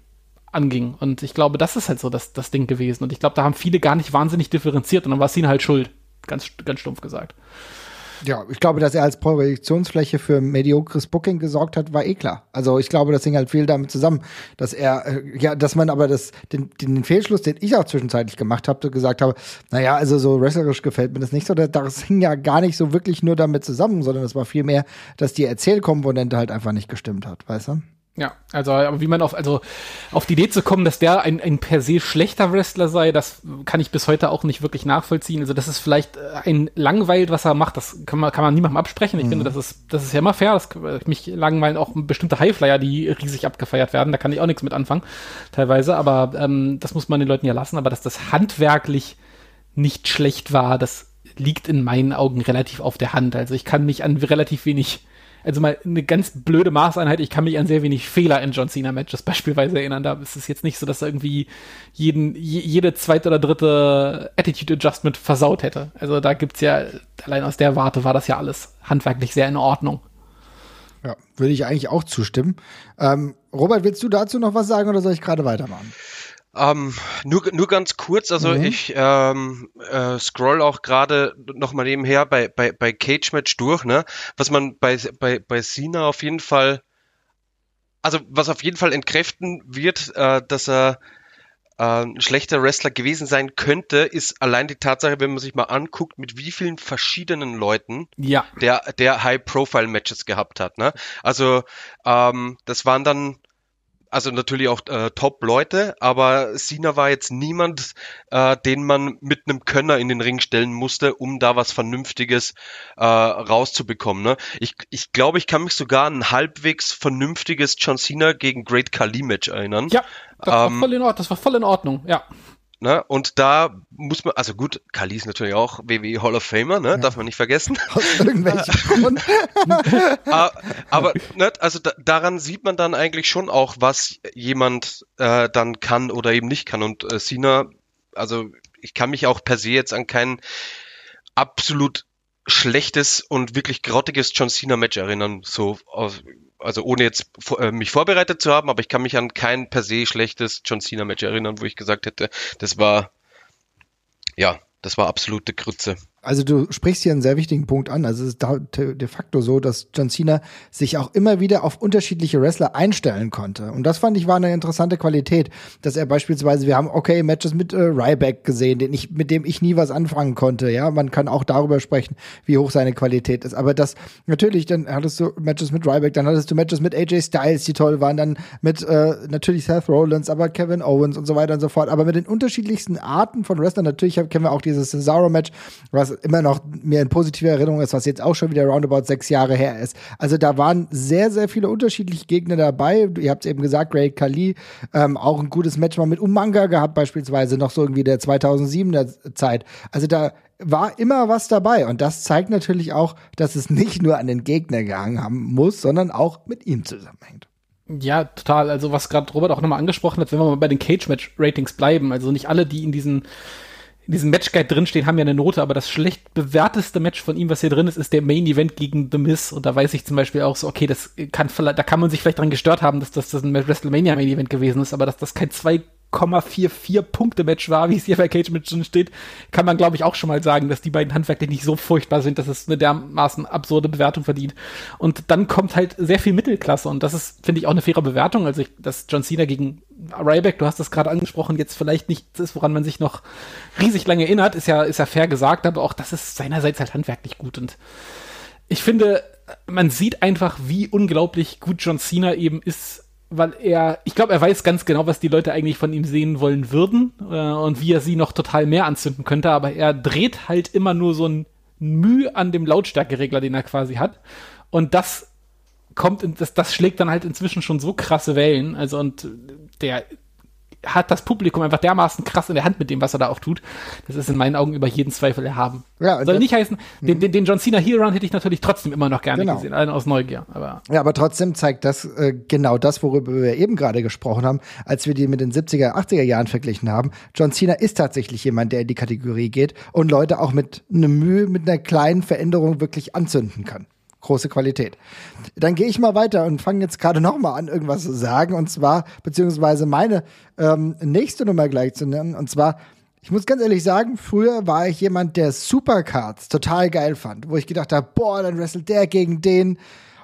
anging. Und ich glaube, das ist halt so das, das Ding gewesen. Und ich glaube, da haben viele gar nicht wahnsinnig differenziert und dann war Cena halt schuld. Ganz, ganz stumpf gesagt. Ja, ich glaube, dass er als Projektionsfläche für mediokres Booking gesorgt hat, war eh klar. Also ich glaube, das hing halt viel damit zusammen, dass er, äh, ja, dass man aber das, den, den Fehlschluss, den ich auch zwischenzeitlich gemacht habe, gesagt habe, naja, also so wrestlerisch gefällt mir das nicht so, das hing ja gar nicht so wirklich nur damit zusammen, sondern es war vielmehr, dass die Erzählkomponente halt einfach nicht gestimmt hat, weißt du? Ja, also aber wie man auf, also auf die Idee zu kommen, dass der ein, ein per se schlechter Wrestler sei, das kann ich bis heute auch nicht wirklich nachvollziehen. Also das ist vielleicht äh, ein langweilt, was er macht, das kann man, kann man niemandem absprechen. Ich mhm. finde, das ist, das ist ja immer fair. Das, mich langweilen auch bestimmte Highflyer, die riesig abgefeiert werden. Da kann ich auch nichts mit anfangen, teilweise. Aber ähm, das muss man den Leuten ja lassen. Aber dass das handwerklich nicht schlecht war, das liegt in meinen Augen relativ auf der Hand. Also ich kann mich an relativ wenig also mal eine ganz blöde Maßeinheit, ich kann mich an sehr wenig Fehler in John Cena Matches beispielsweise erinnern. Da ist es jetzt nicht so, dass er irgendwie jeden, jede zweite oder dritte Attitude Adjustment versaut hätte. Also da gibt's ja, allein aus der Warte war das ja alles handwerklich sehr in Ordnung. Ja, würde ich eigentlich auch zustimmen. Ähm, Robert, willst du dazu noch was sagen oder soll ich gerade weitermachen? Ähm, nur, nur ganz kurz, also mhm. ich ähm, äh, scroll auch gerade noch mal nebenher bei, bei, bei Cage Match durch, ne? Was man bei, bei, bei Cena auf jeden Fall, also was auf jeden Fall entkräften wird, äh, dass er äh, ein schlechter Wrestler gewesen sein könnte, ist allein die Tatsache, wenn man sich mal anguckt, mit wie vielen verschiedenen Leuten ja. der, der High-Profile-Matches gehabt hat. Ne? Also ähm, das waren dann also natürlich auch äh, Top-Leute, aber Cena war jetzt niemand, äh, den man mit einem Könner in den Ring stellen musste, um da was Vernünftiges äh, rauszubekommen. Ne? Ich, ich glaube, ich kann mich sogar an ein halbwegs vernünftiges John Cena gegen Great Khali Match erinnern. Ja, das, ähm, war, voll in Ordnung, das war voll in Ordnung, ja. Ne? Und da muss man, also gut, Kali ist natürlich auch WWE Hall of Famer, ne? Ja. darf man nicht vergessen. Aus irgendwelchen Gründen. Ah, aber ne, also da, daran sieht man dann eigentlich schon auch, was jemand äh, dann kann oder eben nicht kann. Und äh, Cena, also ich kann mich auch per se jetzt an kein absolut schlechtes und wirklich grottiges John Cena Match erinnern, so aus, also ohne jetzt äh, mich vorbereitet zu haben, aber ich kann mich an kein per se schlechtes John Cena Match erinnern, wo ich gesagt hätte, das war ja, das war absolute Grütze. Also du sprichst hier einen sehr wichtigen Punkt an. Also es ist de facto so, dass John Cena sich auch immer wieder auf unterschiedliche Wrestler einstellen konnte. Und das fand ich war eine interessante Qualität, dass er beispielsweise, wir haben okay Matches mit äh, Ryback gesehen, den ich, mit dem ich nie was anfangen konnte. Ja, man kann auch darüber sprechen, wie hoch seine Qualität ist. Aber das natürlich, dann hattest du Matches mit Ryback, dann hattest du Matches mit AJ Styles, die toll waren, dann mit äh, natürlich Seth Rollins, aber Kevin Owens und so weiter und so fort. Aber mit den unterschiedlichsten Arten von Wrestlern. Natürlich kennen wir auch dieses Cesaro-Match, was immer noch mir in positiver Erinnerung ist, was jetzt auch schon wieder roundabout sechs Jahre her ist. Also da waren sehr, sehr viele unterschiedliche Gegner dabei. Ihr habt es eben gesagt, Great Kali, ähm, auch ein gutes Match mal mit Umanga gehabt, beispielsweise noch so irgendwie der 2007er Zeit. Also da war immer was dabei. Und das zeigt natürlich auch, dass es nicht nur an den Gegner gehangen haben muss, sondern auch mit ihm zusammenhängt. Ja, total. Also was gerade Robert auch nochmal angesprochen hat, wenn wir mal bei den Cage-Match-Ratings bleiben, also nicht alle, die in diesen in diesem Matchguide drinstehen, haben ja eine Note, aber das schlecht bewerteste Match von ihm, was hier drin ist, ist der Main Event gegen The Miz. Und da weiß ich zum Beispiel auch so, okay, das kann da kann man sich vielleicht dran gestört haben, dass das, das ein WrestleMania Main Event gewesen ist, aber dass das kein zwei 0,44 Punkte Match war, wie es hier bei Cage Match schon steht, kann man glaube ich auch schon mal sagen, dass die beiden handwerklich nicht so furchtbar sind, dass es eine dermaßen absurde Bewertung verdient. Und dann kommt halt sehr viel Mittelklasse und das ist, finde ich, auch eine faire Bewertung. Also, ich, dass John Cena gegen Ryback, du hast das gerade angesprochen, jetzt vielleicht nicht ist, woran man sich noch riesig lange erinnert, ist ja, ist ja fair gesagt, aber auch das ist seinerseits halt handwerklich gut und ich finde, man sieht einfach, wie unglaublich gut John Cena eben ist weil er, ich glaube, er weiß ganz genau, was die Leute eigentlich von ihm sehen wollen würden äh, und wie er sie noch total mehr anzünden könnte, aber er dreht halt immer nur so ein Mühe an dem Lautstärkeregler, den er quasi hat. Und das kommt, in, das, das schlägt dann halt inzwischen schon so krasse Wellen. Also und der hat das Publikum einfach dermaßen krass in der Hand mit dem, was er da auch tut. Das ist in meinen Augen über jeden Zweifel erhaben. Ja, Soll nicht heißen, den, den, den John Cena Heel Run hätte ich natürlich trotzdem immer noch gerne genau. gesehen, allein aus Neugier. Aber ja, aber trotzdem zeigt das äh, genau das, worüber wir eben gerade gesprochen haben, als wir die mit den 70er, 80er Jahren verglichen haben. John Cena ist tatsächlich jemand, der in die Kategorie geht und Leute auch mit einer Mühe, mit einer kleinen Veränderung wirklich anzünden kann große Qualität. Dann gehe ich mal weiter und fange jetzt gerade noch mal an, irgendwas zu sagen. Und zwar, beziehungsweise meine ähm, nächste Nummer gleich zu nennen. Und zwar, ich muss ganz ehrlich sagen, früher war ich jemand, der Supercards total geil fand. Wo ich gedacht habe, boah, dann wrestelt der gegen den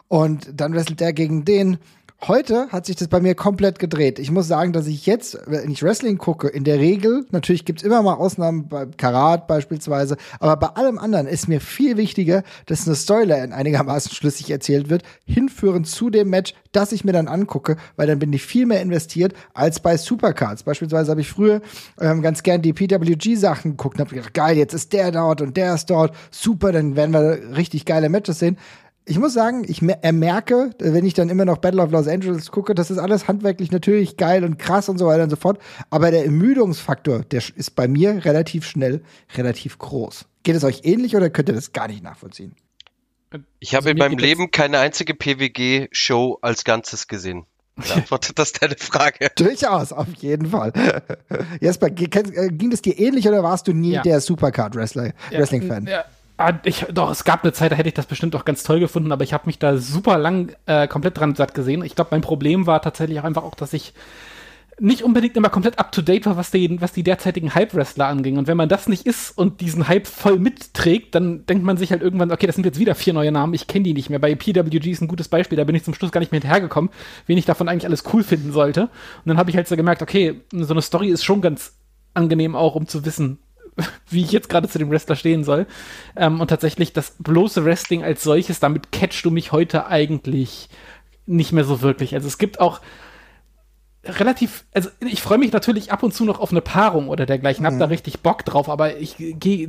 und dann wrestelt der gegen den. Heute hat sich das bei mir komplett gedreht. Ich muss sagen, dass ich jetzt, wenn ich Wrestling gucke, in der Regel, natürlich gibt's immer mal Ausnahmen bei Karat beispielsweise, aber bei allem anderen ist mir viel wichtiger, dass eine Storyline einigermaßen schlüssig erzählt wird, hinführend zu dem Match, das ich mir dann angucke, weil dann bin ich viel mehr investiert als bei Supercards. Beispielsweise habe ich früher ähm, ganz gern die PWG-Sachen geguckt und habe gedacht, geil, jetzt ist der dort und der ist dort, super, dann werden wir richtig geile Matches sehen ich muss sagen, ich merke, wenn ich dann immer noch Battle of Los Angeles gucke, das ist alles handwerklich natürlich geil und krass und so weiter und so fort. Aber der Ermüdungsfaktor, der ist bei mir relativ schnell, relativ groß. Geht es euch ähnlich oder könnt ihr das gar nicht nachvollziehen? Ich habe also in meinem Leben keine einzige PWG-Show als Ganzes gesehen. Beantwortet das deine Frage? Durchaus, auf jeden Fall. Jesper, äh, ging es dir ähnlich oder warst du nie ja. der Supercard-Wrestling-Fan? Ja, ich, doch, es gab eine Zeit, da hätte ich das bestimmt auch ganz toll gefunden, aber ich habe mich da super lang äh, komplett dran satt gesehen. Ich glaube, mein Problem war tatsächlich auch einfach auch, dass ich nicht unbedingt immer komplett up to date war, was die, was die derzeitigen Hype-Wrestler anging. Und wenn man das nicht ist und diesen Hype voll mitträgt, dann denkt man sich halt irgendwann, okay, das sind jetzt wieder vier neue Namen, ich kenne die nicht mehr. Bei PWG ist ein gutes Beispiel, da bin ich zum Schluss gar nicht mehr hinterhergekommen, wen ich davon eigentlich alles cool finden sollte. Und dann habe ich halt so gemerkt, okay, so eine Story ist schon ganz angenehm auch, um zu wissen, wie ich jetzt gerade zu dem Wrestler stehen soll. Ähm, und tatsächlich das bloße Wrestling als solches, damit catchst du mich heute eigentlich nicht mehr so wirklich. Also es gibt auch relativ, also ich freue mich natürlich ab und zu noch auf eine Paarung oder dergleichen, hab mhm. da richtig Bock drauf, aber ich gehe,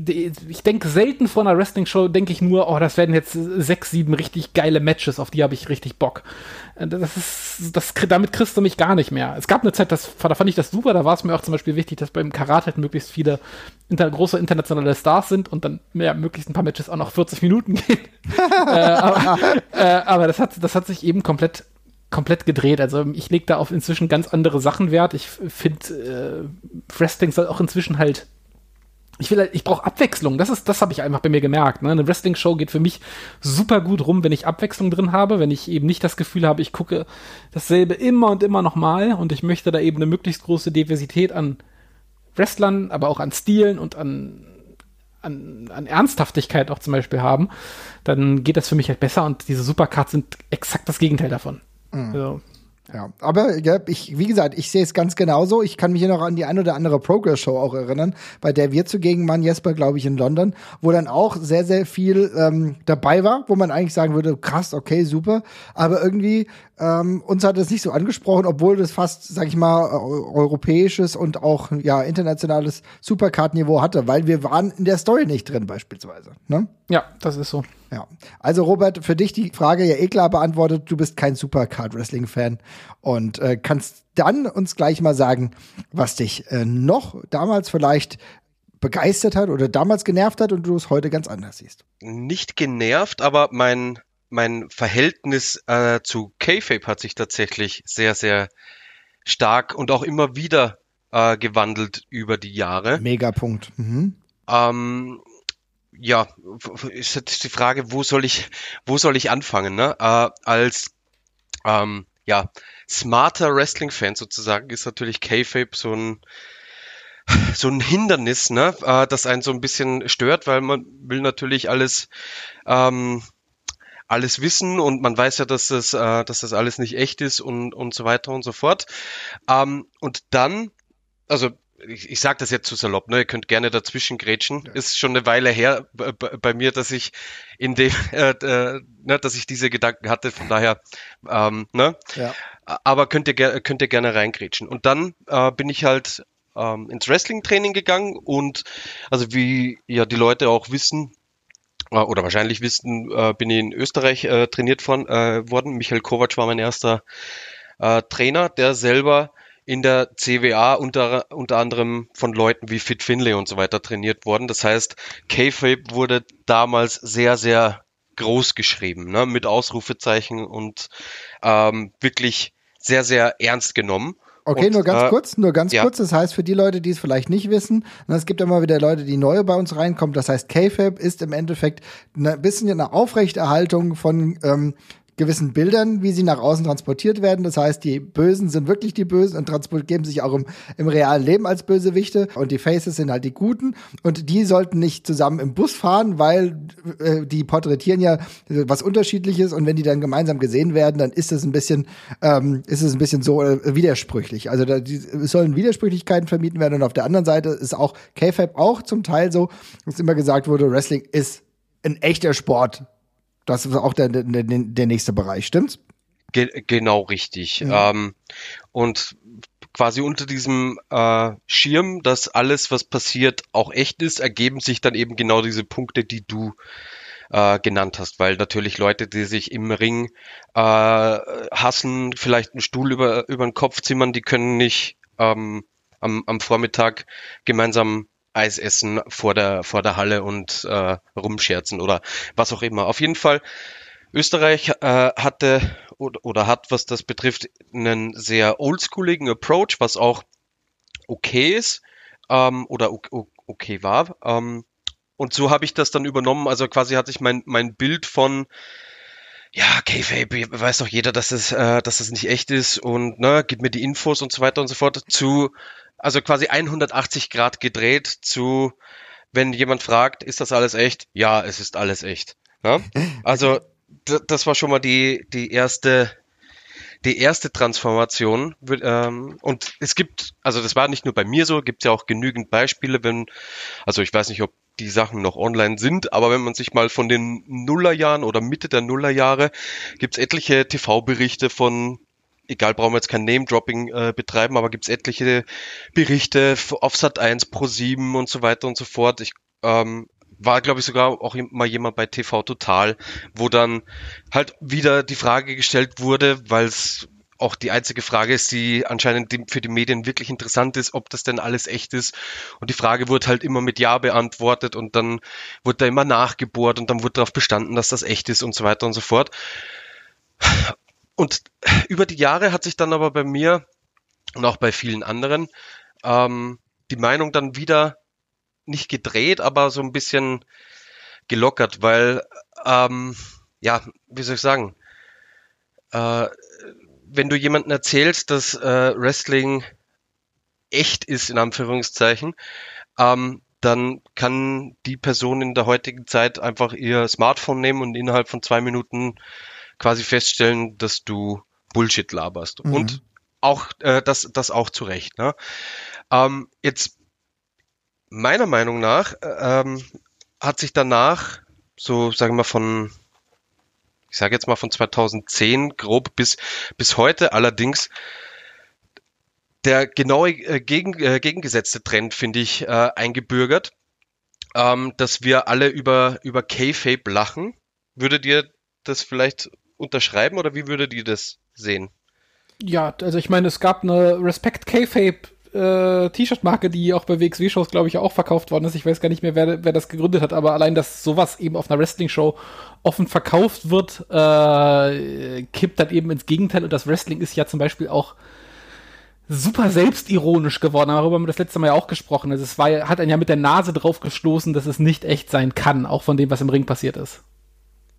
ich denke selten vor einer Wrestling-Show, denke ich nur, oh, das werden jetzt sechs, sieben richtig geile Matches, auf die habe ich richtig Bock. Äh, das ist, das, damit kriegst du mich gar nicht mehr. Es gab eine Zeit, das, da fand ich das super, da war es mir auch zum Beispiel wichtig, dass beim Karat halt möglichst viele inter, große internationale Stars sind und dann mehr, möglichst ein paar Matches auch noch 40 Minuten gehen. äh, aber, äh, aber das hat, das hat sich eben komplett komplett gedreht. Also ich lege da auf inzwischen ganz andere Sachen Wert. Ich finde, äh, Wrestling soll auch inzwischen halt. Ich will halt, ich brauche Abwechslung. Das ist, das habe ich einfach bei mir gemerkt. Ne? Eine Wrestling-Show geht für mich super gut rum, wenn ich Abwechslung drin habe, wenn ich eben nicht das Gefühl habe, ich gucke dasselbe immer und immer nochmal und ich möchte da eben eine möglichst große Diversität an Wrestlern, aber auch an Stilen und an an, an Ernsthaftigkeit auch zum Beispiel haben, dann geht das für mich halt besser und diese Supercards sind exakt das Gegenteil davon. Mhm. Also, ja, aber ja, ich, wie gesagt, ich sehe es ganz genauso. Ich kann mich hier noch an die ein oder andere Progress-Show auch erinnern, bei der wir zugegen waren, Jesper, glaube ich, in London, wo dann auch sehr, sehr viel ähm, dabei war, wo man eigentlich sagen würde, krass, okay, super. Aber irgendwie ähm, uns hat es nicht so angesprochen, obwohl das fast, sag ich mal, europäisches und auch ja internationales Supercard-Niveau hatte, weil wir waren in der Story nicht drin beispielsweise. Ne? Ja, das ist so. Ja. Also Robert, für dich die Frage ja eh klar beantwortet. Du bist kein Supercard-Wrestling-Fan und äh, kannst dann uns gleich mal sagen, was dich äh, noch damals vielleicht begeistert hat oder damals genervt hat und du es heute ganz anders siehst. Nicht genervt, aber mein mein Verhältnis äh, zu K-Fape hat sich tatsächlich sehr, sehr stark und auch immer wieder äh, gewandelt über die Jahre. Megapunkt. Mhm. Ähm, ja, ist jetzt die Frage, wo soll ich, wo soll ich anfangen? Ne? Äh, als ähm, ja smarter Wrestling-Fan sozusagen ist natürlich K-Fape so ein so ein Hindernis, ne, äh, das einen so ein bisschen stört, weil man will natürlich alles ähm, alles wissen und man weiß ja, dass das, äh, dass das alles nicht echt ist und, und so weiter und so fort. Ähm, und dann, also ich, ich sage das jetzt zu salopp, ne? Ihr könnt gerne dazwischen grätschen. Ja. Ist schon eine Weile her bei mir, dass ich in dem, äh, äh, ne, dass ich diese Gedanken hatte. Von daher, ähm, ne? Ja. Aber könnt ihr könnt ihr gerne reingrätschen. Und dann äh, bin ich halt ähm, ins Wrestling-Training gegangen und also wie ja die Leute auch wissen, oder wahrscheinlich wissen, äh, bin ich in Österreich äh, trainiert von, äh, worden. Michael Kovac war mein erster äh, Trainer, der selber in der CWA unter, unter anderem von Leuten wie Fit Finlay und so weiter trainiert worden. Das heißt, K-Fape wurde damals sehr, sehr groß geschrieben, ne, mit Ausrufezeichen und ähm, wirklich sehr, sehr ernst genommen. Okay, Und, nur ganz äh, kurz, nur ganz ja. kurz. Das heißt, für die Leute, die es vielleicht nicht wissen, und es gibt immer wieder Leute, die neu bei uns reinkommen. Das heißt, KFAB ist im Endeffekt ein bisschen eine Aufrechterhaltung von ähm, gewissen Bildern, wie sie nach außen transportiert werden. Das heißt, die Bösen sind wirklich die Bösen und geben sich auch im, im realen Leben als Bösewichte und die Faces sind halt die Guten und die sollten nicht zusammen im Bus fahren, weil äh, die porträtieren ja was Unterschiedliches und wenn die dann gemeinsam gesehen werden, dann ist es ein bisschen, ähm, ist es ein bisschen so äh, widersprüchlich. Also da, die, sollen Widersprüchlichkeiten vermieden werden und auf der anderen Seite ist auch K-Fab auch zum Teil so, dass immer gesagt wurde, Wrestling ist ein echter Sport. Das ist auch der, der, der nächste Bereich, stimmt's? Ge genau richtig. Ähm, und quasi unter diesem äh, Schirm, dass alles, was passiert, auch echt ist, ergeben sich dann eben genau diese Punkte, die du äh, genannt hast, weil natürlich Leute, die sich im Ring äh, hassen, vielleicht einen Stuhl über, über den Kopf zimmern, die können nicht ähm, am, am Vormittag gemeinsam Eis essen vor der, vor der Halle und äh, rumscherzen oder was auch immer. Auf jeden Fall, Österreich äh, hatte oder, oder hat, was das betrifft, einen sehr oldschooligen Approach, was auch okay ist ähm, oder okay war. Ähm, und so habe ich das dann übernommen. Also quasi hatte ich mein, mein Bild von ja, K-Fape, weiß doch jeder, dass es, äh, dass es nicht echt ist und ne, gib mir die Infos und so weiter und so fort zu, also quasi 180 Grad gedreht zu, wenn jemand fragt, ist das alles echt? Ja, es ist alles echt. Ne? Also das war schon mal die die erste die erste Transformation ähm, und es gibt, also das war nicht nur bei mir so, gibt ja auch genügend Beispiele, wenn, also ich weiß nicht, ob die Sachen noch online sind, aber wenn man sich mal von den Nullerjahren oder Mitte der Nullerjahre gibt's etliche TV-Berichte von, egal, brauchen wir jetzt kein Name-Dropping äh, betreiben, aber gibt's etliche Berichte auf Sat 1 Pro 7 und so weiter und so fort. Ich ähm, war, glaube ich, sogar auch mal jemand bei TV Total, wo dann halt wieder die Frage gestellt wurde, weil es auch die einzige Frage ist, die anscheinend für die Medien wirklich interessant ist, ob das denn alles echt ist. Und die Frage wurde halt immer mit Ja beantwortet und dann wurde da immer nachgebohrt und dann wurde darauf bestanden, dass das echt ist und so weiter und so fort. Und über die Jahre hat sich dann aber bei mir und auch bei vielen anderen ähm, die Meinung dann wieder nicht gedreht, aber so ein bisschen gelockert, weil ähm, ja, wie soll ich sagen, äh, wenn du jemandem erzählst, dass äh, Wrestling echt ist, in Anführungszeichen, ähm, dann kann die Person in der heutigen Zeit einfach ihr Smartphone nehmen und innerhalb von zwei Minuten quasi feststellen, dass du Bullshit laberst. Mhm. Und auch äh, das, das auch zu Recht. Ne? Ähm, jetzt meiner Meinung nach äh, ähm, hat sich danach so, sagen wir mal, von ich sage jetzt mal von 2010 grob bis, bis heute allerdings der genaue äh, gegen, äh, gegengesetzte Trend, finde ich, äh, eingebürgert, ähm, dass wir alle über, über K-Fape lachen. Würdet ihr das vielleicht unterschreiben oder wie würdet ihr das sehen? Ja, also ich meine, es gab eine Respect K-Fape äh, T-Shirt-Marke, die auch bei WXW-Shows, glaube ich, auch verkauft worden ist. Ich weiß gar nicht mehr, wer, wer das gegründet hat, aber allein, dass sowas eben auf einer Wrestling-Show offen verkauft wird, äh, kippt dann eben ins Gegenteil. Und das Wrestling ist ja zum Beispiel auch super selbstironisch geworden. Darüber haben wir das letzte Mal ja auch gesprochen. Also es war, hat einen ja mit der Nase drauf gestoßen, dass es nicht echt sein kann, auch von dem, was im Ring passiert ist.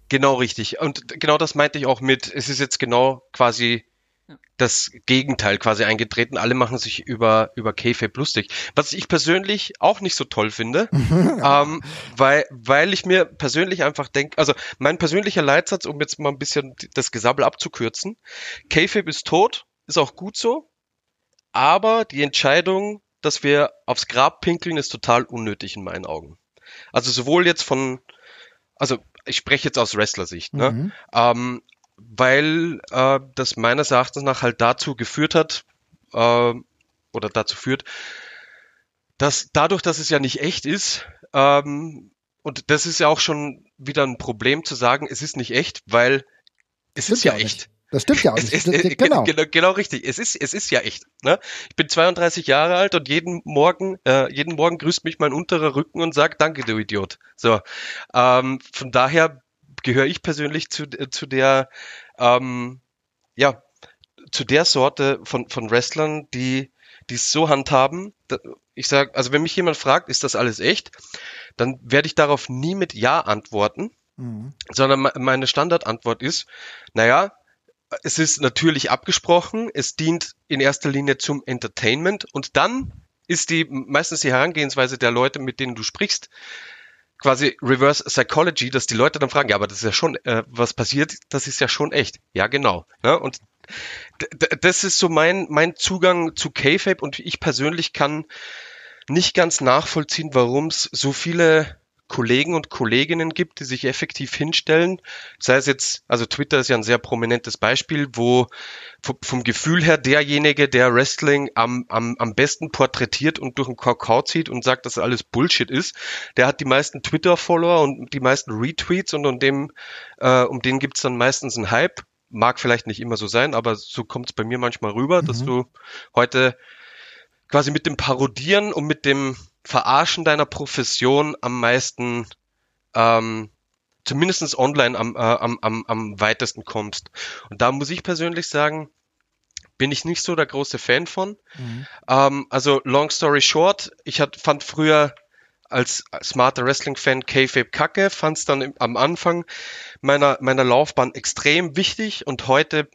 Genau richtig. Und genau das meinte ich auch mit, es ist jetzt genau quasi das Gegenteil quasi eingetreten. Alle machen sich über, über K-Fape lustig. Was ich persönlich auch nicht so toll finde, ähm, weil, weil ich mir persönlich einfach denke, also mein persönlicher Leitsatz, um jetzt mal ein bisschen das Gesabbel abzukürzen, K-Fape ist tot, ist auch gut so, aber die Entscheidung, dass wir aufs Grab pinkeln, ist total unnötig in meinen Augen. Also sowohl jetzt von, also ich spreche jetzt aus Wrestler-Sicht, ne? Mhm. Ähm, weil äh, das meines Erachtens nach halt dazu geführt hat, äh, oder dazu führt, dass dadurch, dass es ja nicht echt ist, ähm, und das ist ja auch schon wieder ein Problem zu sagen, es ist nicht echt, weil es Stimmt ist ja echt. Das stimmt ja auch nicht. ist, äh, genau. genau. genau richtig. Es ist, es ist ja echt. Ne? Ich bin 32 Jahre alt und jeden Morgen, äh, jeden Morgen grüßt mich mein unterer Rücken und sagt, danke, du Idiot. So, ähm, von daher gehöre ich persönlich zu, äh, zu der, ähm, ja, zu der Sorte von, von Wrestlern, die, die es so handhaben. Ich sage, also wenn mich jemand fragt, ist das alles echt, dann werde ich darauf nie mit Ja antworten, Mhm. sondern me- meine Standardantwort ist, naja, es ist natürlich abgesprochen, es dient in erster Linie zum Entertainment und dann ist die meistens die Herangehensweise der Leute, mit denen du sprichst, quasi Reverse Psychology, dass die Leute dann fragen, ja, aber das ist ja schon, äh, was passiert, das ist ja schon echt. Ja, genau. Ne? Und das ist so mein, mein Zugang zu K-Fape und ich persönlich kann nicht ganz nachvollziehen, warum es so viele Kollegen und Kolleginnen gibt, die sich effektiv hinstellen. Sei es jetzt, also Twitter ist ja ein sehr prominentes Beispiel, wo vom, Gefühl her derjenige, der Wrestling am, am, am besten porträtiert und durch den Kakao zieht und sagt, dass alles Bullshit ist, der hat die meisten Twitter-Follower und die meisten Retweets und um dem, äh, um den gibt's dann meistens einen Hype. Mag vielleicht nicht immer so sein, aber so kommt's bei mir manchmal rüber, dass du heute quasi mit dem Parodieren und mit dem Verarschen deiner Profession am meisten, ähm, zumindest online am, äh, am, am, am weitesten kommst. Und da muss ich persönlich sagen, bin ich nicht so der große Fan von. Ähm, also long story short, ich hat, fand früher als smarter Wrestling-Fan K-Fape kacke, fand es dann im, am Anfang meiner, meiner Laufbahn extrem wichtig und heute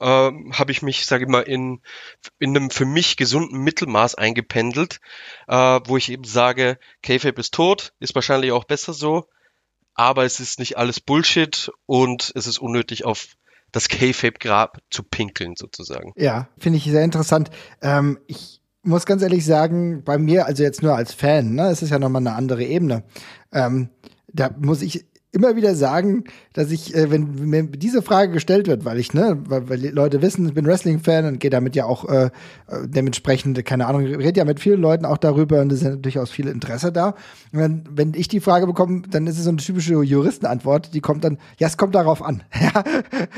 ähm, habe ich mich, sage ich mal, in, in einem für mich gesunden Mittelmaß eingependelt, äh, wo ich eben sage, K-Fape ist tot, ist wahrscheinlich auch besser so, aber es ist nicht alles Bullshit und es ist unnötig auf das K-Fape-Grab zu pinkeln sozusagen. Ja, finde ich sehr interessant. Ähm, ich muss ganz ehrlich sagen, bei mir, also jetzt nur als Fan, ne, es ist ja nochmal eine andere Ebene. Ähm, da muss ich immer wieder sagen, dass ich, äh, wenn mir diese Frage gestellt wird, weil ich, ne, weil, weil Leute wissen, ich bin Wrestling-Fan und gehe damit ja auch äh, äh, dementsprechend, keine Ahnung, rede ja mit vielen Leuten auch darüber und es ja durchaus viel Interesse da. Und wenn, wenn ich die Frage bekomme, dann ist es so eine typische Juristenantwort, die kommt dann, ja, es kommt darauf an.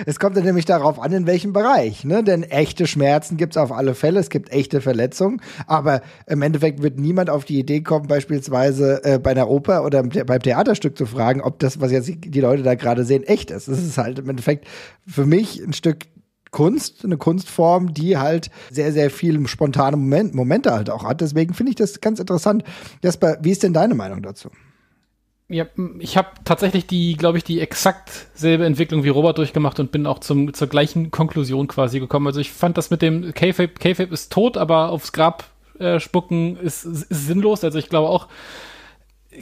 Es kommt dann nämlich darauf an, in welchem Bereich. Ne? Denn echte Schmerzen gibt's auf alle Fälle, es gibt echte Verletzungen, aber im Endeffekt wird niemand auf die Idee kommen, beispielsweise äh, bei einer Oper oder beim Theaterstück zu fragen, ob das, was jetzt die Leute da gerade sehen, echt ist. Das ist halt im Endeffekt für mich ein Stück Kunst, eine Kunstform, die halt sehr, sehr viel spontane Moment, Momente halt auch hat. Deswegen finde ich das ganz interessant. Jasper, wie ist denn deine Meinung dazu? Ja, ich habe tatsächlich die, glaube ich, die exakt selbe Entwicklung wie Robert durchgemacht und bin auch zum, zur gleichen Konklusion quasi gekommen. Also ich fand das mit dem K-Fape ist tot, aber aufs Grab äh, spucken ist, ist sinnlos. Also ich glaube auch,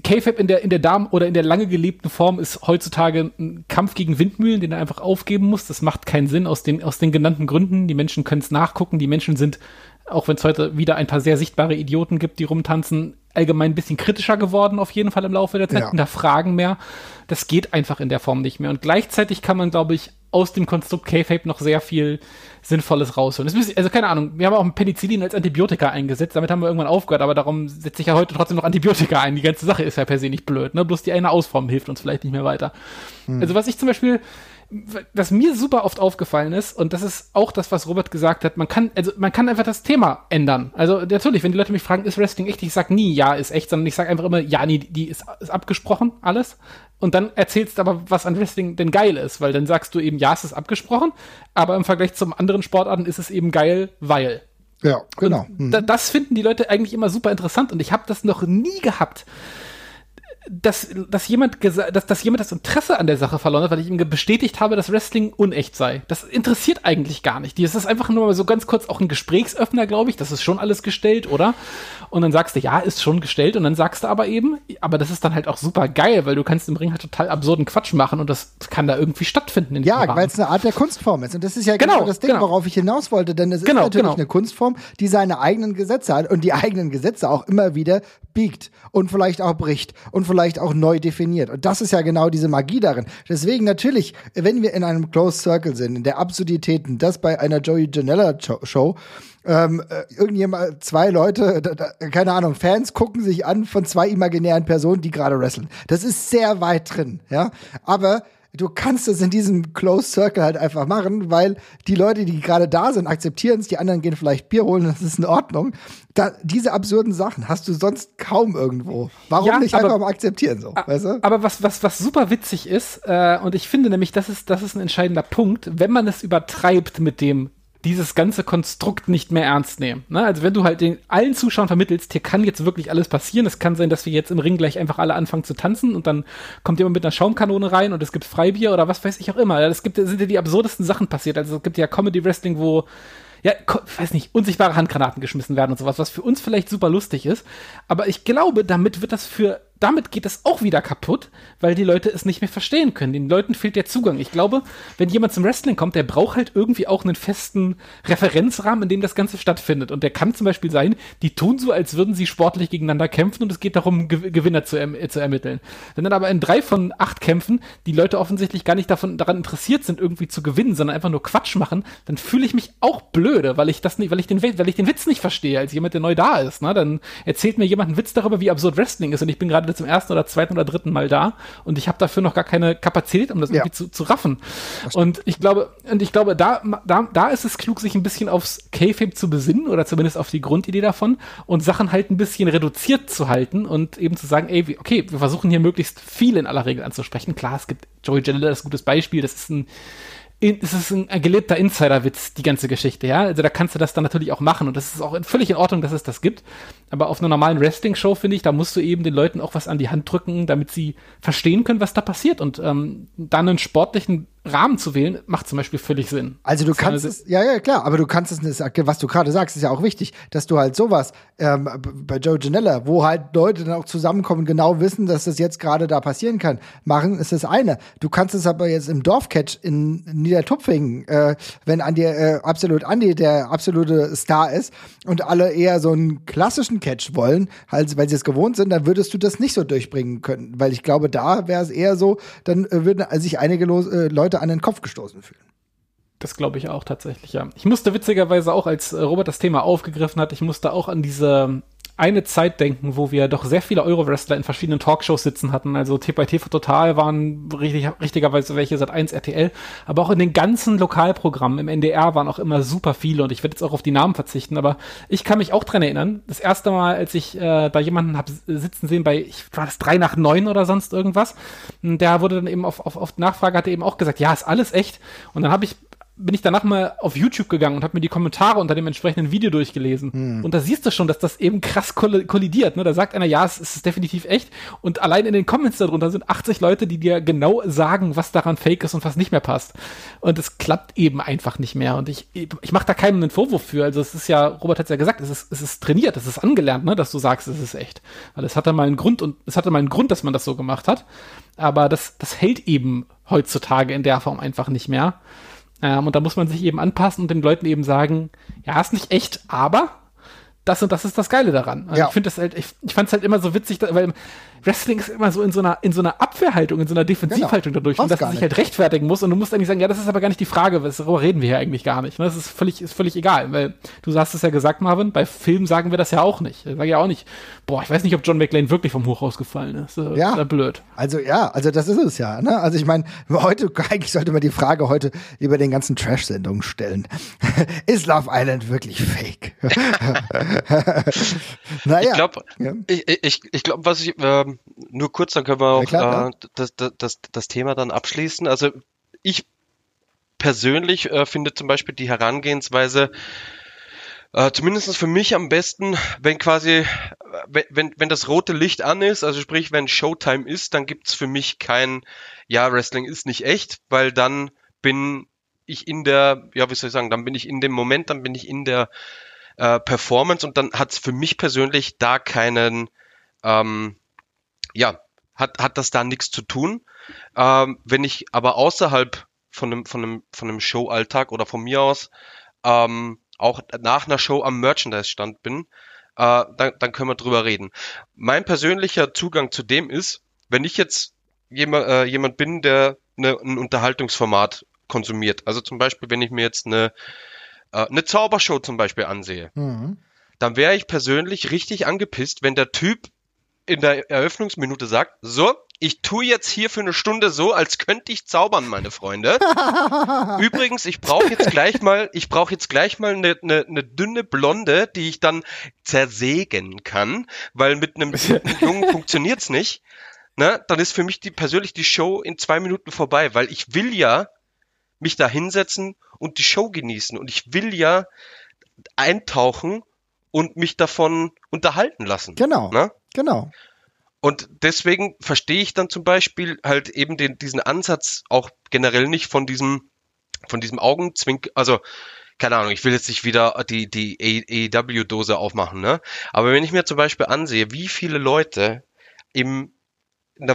K-Fape in der, in der Darm- oder in der lange gelebten Form ist heutzutage ein Kampf gegen Windmühlen, den er einfach aufgeben muss. Das macht keinen Sinn aus den, aus den genannten Gründen. Die Menschen können es nachgucken. Die Menschen sind, auch wenn es heute wieder ein paar sehr sichtbare Idioten gibt, die rumtanzen, allgemein ein bisschen kritischer geworden, auf jeden Fall im Laufe der Zeit, Ja. und da Fragen mehr. Das geht einfach in der Form nicht mehr. Und gleichzeitig kann man, glaube ich, aus dem Konstrukt K-Fape noch sehr viel Sinnvolles rausholen. Bisschen- also keine Ahnung, wir haben auch ein Penicillin als Antibiotika eingesetzt, damit haben wir irgendwann aufgehört, aber darum setze ich ja heute trotzdem noch Antibiotika ein. Die ganze Sache ist ja per se nicht blöd, ne? Bloß die eine Ausform hilft uns vielleicht nicht mehr weiter. Also was ich zum Beispiel, was mir super oft aufgefallen ist, und das ist auch das, was Robert gesagt hat, man kann, also man kann einfach das Thema ändern. Also natürlich, wenn die Leute mich fragen, ist Wrestling echt, ich sag nie, ja, ist echt, sondern ich sage einfach immer, ja, nee, die ist, ist abgesprochen, alles. Und dann erzählst du aber, was an Wrestling denn geil ist, weil dann sagst du eben, ja, es ist abgesprochen, aber im Vergleich zum anderen Sportarten ist es eben geil, weil. Ja, genau. Hm. Da, das finden die Leute eigentlich immer super interessant und ich habe das noch nie gehabt, dass, dass, jemand dass, dass jemand das Interesse an der Sache verloren hat, weil ich ihm bestätigt habe, dass Wrestling unecht sei. Das interessiert eigentlich gar nicht. Das ist einfach nur mal so ganz kurz auch ein Gesprächsöffner, glaube ich. Das ist schon alles gestellt, oder? Und dann sagst du, ja, ist schon gestellt. Und dann sagst du aber eben, aber das ist dann halt auch super geil, weil du kannst im Ring halt total absurden Quatsch machen und das kann da irgendwie stattfinden. In Ja, weil es eine Art der Kunstform ist. Und das ist ja genau, Genau, das Ding, genau. worauf ich hinaus wollte. Denn es Genau, ist natürlich genau. eine Kunstform, die seine eigenen Gesetze hat und die eigenen Gesetze auch immer wieder biegt und vielleicht auch bricht und vielleicht auch neu definiert. Und das ist ja genau diese Magie darin. Deswegen natürlich, wenn wir in einem Closed Circle sind, in der Absurditäten, das bei einer Joey Janella Show- ähm, äh, irgendjemand, zwei Leute, da, da, keine Ahnung, Fans gucken sich an von zwei imaginären Personen, die gerade wresteln. Das ist sehr weit drin, ja. Aber du kannst es in diesem Closed Circle halt einfach machen, weil die Leute, die gerade da sind, akzeptieren es, die anderen gehen vielleicht Bier holen, das ist in Ordnung. Da, diese absurden Sachen hast du sonst kaum irgendwo. Warum Ja, nicht aber- einfach mal akzeptieren so, weißt du? Aber was, was, was super witzig ist, äh, und ich finde nämlich, das ist, das ist ein entscheidender Punkt, wenn man es übertreibt mit dem, dieses ganze Konstrukt nicht mehr ernst nehmen. Ne? Also wenn du halt den allen Zuschauern vermittelst, hier kann jetzt wirklich alles passieren. Es kann sein, dass wir jetzt im Ring gleich einfach alle anfangen zu tanzen und dann kommt jemand mit einer Schaumkanone rein und es gibt Freibier oder was weiß ich auch immer. Es gibt, sind ja die absurdesten Sachen passiert. Also es gibt ja Comedy Wrestling, wo ja, weiß nicht, unsichtbare Handgranaten geschmissen werden und sowas, was für uns vielleicht super lustig ist. Aber ich glaube, damit wird das für, damit geht es auch wieder kaputt, weil die Leute es nicht mehr verstehen können. Den Leuten fehlt der Zugang. Ich glaube, wenn jemand zum Wrestling kommt, der braucht halt irgendwie auch einen festen Referenzrahmen, in dem das Ganze stattfindet. Und der kann zum Beispiel sein, die tun so, als würden sie sportlich gegeneinander kämpfen und es geht darum, Gew- Gewinner zu, erm äh, zu ermitteln. Wenn dann aber in drei von acht Kämpfen die Leute offensichtlich gar nicht davon, daran interessiert sind, irgendwie zu gewinnen, sondern einfach nur Quatsch machen, dann fühle ich mich auch blöde, weil ich das nicht, weil ich den, weil ich den Witz nicht verstehe, als jemand, der neu da ist. Ne? Dann erzählt mir jemand einen Witz darüber, wie absurd Wrestling ist und ich bin gerade zum ersten oder zweiten oder dritten Mal da und ich habe dafür noch gar keine Kapazität, um das Ja. irgendwie zu, zu raffen. Und ich glaube, und ich glaube, da, da, da ist es klug, sich ein bisschen aufs K-Fape zu besinnen oder zumindest auf die Grundidee davon und Sachen halt ein bisschen reduziert zu halten und eben zu sagen, ey, okay, wir versuchen hier möglichst viel in aller Regel anzusprechen. Klar, es gibt Joey Janela, das ist ein gutes Beispiel, das ist ein in, es ist ein, ein gelebter Insiderwitz, die ganze Geschichte, ja. Also da kannst du das dann natürlich auch machen und das ist auch in- völlig in Ordnung, dass es das gibt. Aber auf einer normalen Wrestling-Show, finde ich, da musst du eben den Leuten auch was an die Hand drücken, damit sie verstehen können, was da passiert. Und ähm, dann einen sportlichen Rahmen zu wählen, macht zum Beispiel völlig Sinn. Also du kannst es, ja, ja, klar, aber du kannst es, was du gerade sagst, ist ja auch wichtig, dass du halt sowas ähm, bei Joe Janella, wo halt Leute dann auch zusammenkommen, und genau wissen, dass das jetzt gerade da passieren kann, machen, ist das eine. Du kannst es aber jetzt im Dorfcatch in Niedertupfingen, äh, wenn Andi, äh, absolut Andi der absolute Star ist und alle eher so einen klassischen Catch wollen, halt, weil sie es gewohnt sind, dann würdest du das nicht so durchbringen können, weil ich glaube, da wäre es eher so, dann äh, würden sich einige äh, Leute an den Kopf gestoßen fühlen. Das glaube ich auch tatsächlich, ja. Ich musste witzigerweise auch, als äh, Robert das Thema aufgegriffen hat, ich musste auch an diese eine Zeit denken, wo wir doch sehr viele Euro-Wrestler in verschiedenen Talkshows sitzen hatten. Also T bei TV Total waren richtig, richtigerweise welche seit 1 RTL, aber auch in den ganzen Lokalprogrammen im NDR waren auch immer super viele und ich werde jetzt auch auf die Namen verzichten, aber ich kann mich auch dran erinnern, das erste Mal, als ich äh, da jemanden hab sitzen sehen bei, ich war das drei nach neun oder sonst irgendwas, der wurde dann eben auf, auf, auf Nachfrage hat er eben auch gesagt, ja, ist alles echt. Und dann habe ich bin ich danach mal auf YouTube gegangen und habe mir die Kommentare unter dem entsprechenden Video durchgelesen. Und da siehst du schon, dass das eben krass koll- kollidiert. Ne? Da sagt einer, ja, es ist definitiv echt. Und allein in den Comments darunter sind 80 Leute, die dir genau sagen, was daran fake ist und was nicht mehr passt. Und es klappt eben einfach nicht mehr. Und ich, ich mache da keinem einen Vorwurf für. Also es ist ja, Robert hat ja gesagt, es ist, es ist trainiert, es ist angelernt, ne? dass du sagst, es ist echt. Weil es hatte mal einen Grund und es hatte mal einen Grund, dass man das so gemacht hat. Aber das, das hält eben heutzutage in der Form einfach nicht mehr. Ähm, und da muss man sich eben anpassen und den Leuten eben sagen, ja, ist nicht echt, aber das und das ist das Geile daran. Also Ja. Ich finde das halt, ich, ich fand es halt immer so witzig, weil Wrestling ist immer so in so einer, in so einer Abwehrhaltung, in so einer Defensivhaltung dadurch, und Brauchst dass man sich halt rechtfertigen muss und du musst eigentlich sagen, ja, das ist aber gar nicht die Frage, was- darüber reden wir hier eigentlich gar nicht. Ne? Das ist völlig, ist völlig egal, weil du hast es ja gesagt, Marvin, bei Filmen sagen wir das ja auch nicht. Ich sage ja auch nicht, boah, ich weiß nicht, ob John McClane wirklich vom Hochhaus gefallen ist. Das ist Ja. ja blöd. Also ja, also das ist es ja. Ne? Also ich meine, heute eigentlich sollte man die Frage heute über den ganzen Trash-Sendungen stellen. ist Love Island wirklich fake? naja. Ich glaube, Ja. ich, ich, ich glaube, was ich ähm, nur kurz, dann können wir auch klar, äh, das, das, das, Thema dann abschließen. Also ich persönlich äh, finde zum Beispiel die Herangehensweise äh, zumindest für mich am besten, wenn quasi, äh, wenn, wenn, wenn das rote Licht an ist, also sprich, wenn Showtime ist, dann gibt's für mich kein, ja, Wrestling ist nicht echt, weil dann bin ich in der, ja, wie soll ich sagen, dann bin ich in dem Moment, dann bin ich in der äh, Performance und dann hat's für mich persönlich da keinen, ähm, ja, hat, hat das da nichts zu tun. Ähm, wenn ich aber außerhalb von einem, von einem, von einem Show-Alltag oder von mir aus ähm, auch nach einer Show am Merchandise-Stand bin, äh, dann, dann können wir drüber reden. Mein persönlicher Zugang zu dem ist, wenn ich jetzt jemand, äh, jemand bin, der eine, ein Unterhaltungsformat konsumiert, also zum Beispiel, wenn ich mir jetzt eine, äh, eine Zaubershow zum Beispiel ansehe, Mhm. dann wäre ich persönlich richtig angepisst, wenn der Typ in der Eröffnungsminute sagt, so, ich tue jetzt hier für eine Stunde so, als könnte ich zaubern, meine Freunde. Übrigens, ich brauche jetzt gleich mal, ich brauche jetzt gleich mal eine, eine, eine dünne Blonde, die ich dann zersägen kann, weil mit einem Jungen funktioniert's nicht. Ne? Dann ist für mich die persönlich die Show in zwei Minuten vorbei, weil ich will ja mich da hinsetzen und die Show genießen und ich will ja eintauchen und mich davon unterhalten lassen. Genau. Ne? Genau. Und deswegen verstehe ich dann zum Beispiel halt eben den, diesen Ansatz auch generell nicht von diesem, von diesem Augenzwink, also keine Ahnung, ich will jetzt nicht wieder die, die AEW-Dose aufmachen, ne? Aber wenn ich mir zum Beispiel ansehe, wie viele Leute im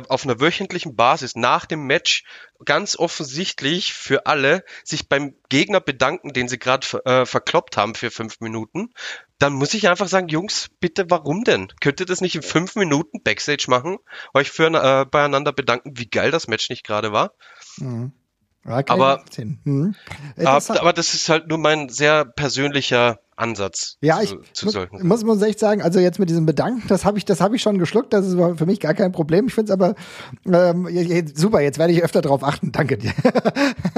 auf einer wöchentlichen Basis nach dem Match ganz offensichtlich für alle sich beim Gegner bedanken, den sie gerade äh, verkloppt haben für fünf Minuten, dann muss ich einfach sagen, Jungs, bitte, warum denn? Könnt ihr das nicht in fünf Minuten Backstage machen? Euch für, äh, beieinander bedanken, wie geil das Match nicht gerade war? Mhm. Ja, aber, mhm. aber das ist halt nur mein sehr persönlicher Ansatz. Ja, ich zu, zu muss, muss, muss echt sagen, also jetzt mit diesem Bedanken, das habe ich, das habe ich schon geschluckt, das ist für mich gar kein Problem. Ich finde es aber ähm, super, jetzt werde ich öfter drauf achten. Danke dir.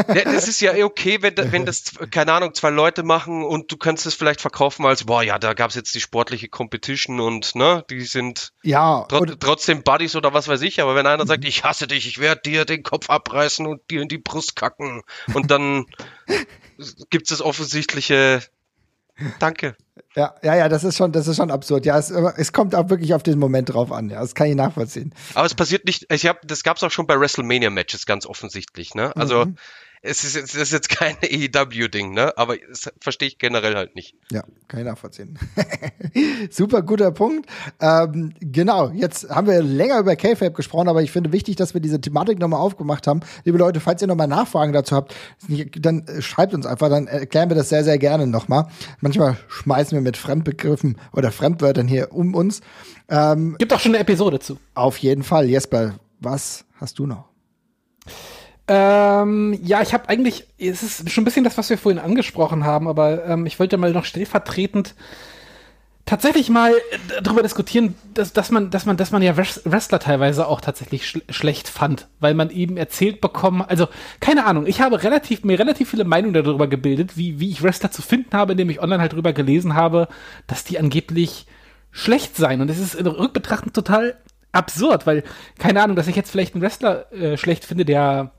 Ja, das ist ja eh okay, wenn, wenn das, keine Ahnung, zwei Leute machen und du kannst es vielleicht verkaufen als, boah, ja, da gab es jetzt die sportliche Competition und ne, die sind ja, tro trotzdem Buddies oder was weiß ich, aber wenn einer sagt, ich hasse dich, ich werde dir den Kopf abreißen und dir in die Brust kacken und dann gibt es das offensichtliche Danke. Ja, ja, ja, das ist schon, das ist schon absurd. Ja, es, es kommt auch wirklich auf den Moment drauf an. Ja, das kann ich nachvollziehen. Aber es passiert nicht. Ich hab, das gab es auch schon bei WrestleMania Matches ganz offensichtlich. Ne? Also mhm es ist, es ist jetzt kein AEW-Ding, ne? Aber das verstehe ich generell halt nicht. Ja, kann ich nachvollziehen. Super guter Punkt. Ähm, genau, jetzt haben wir länger über K-Fape gesprochen, aber ich finde wichtig, dass wir diese Thematik nochmal aufgemacht haben. Liebe Leute, falls ihr nochmal Nachfragen dazu habt, dann schreibt uns einfach, dann erklären wir das sehr, sehr gerne nochmal. Manchmal schmeißen wir mit Fremdbegriffen oder Fremdwörtern hier um uns. Ähm, Gibt auch schon eine Episode zu. Auf jeden Fall. Jesper, was hast du noch? Ähm, ja, ich habe eigentlich, es ist schon ein bisschen das, was wir vorhin angesprochen haben, aber ähm, ich wollte mal noch stellvertretend tatsächlich mal äh, darüber diskutieren, dass, dass man, dass man, dass man ja Wrestler teilweise auch tatsächlich sch schlecht fand, weil man eben erzählt bekommen, also keine Ahnung, ich habe relativ mir relativ viele Meinungen darüber gebildet, wie wie ich Wrestler zu finden habe, indem ich online halt darüber gelesen habe, dass die angeblich schlecht seien. Und es ist in Rückbetrachten total absurd, weil keine Ahnung, dass ich jetzt vielleicht einen Wrestler äh, schlecht finde, der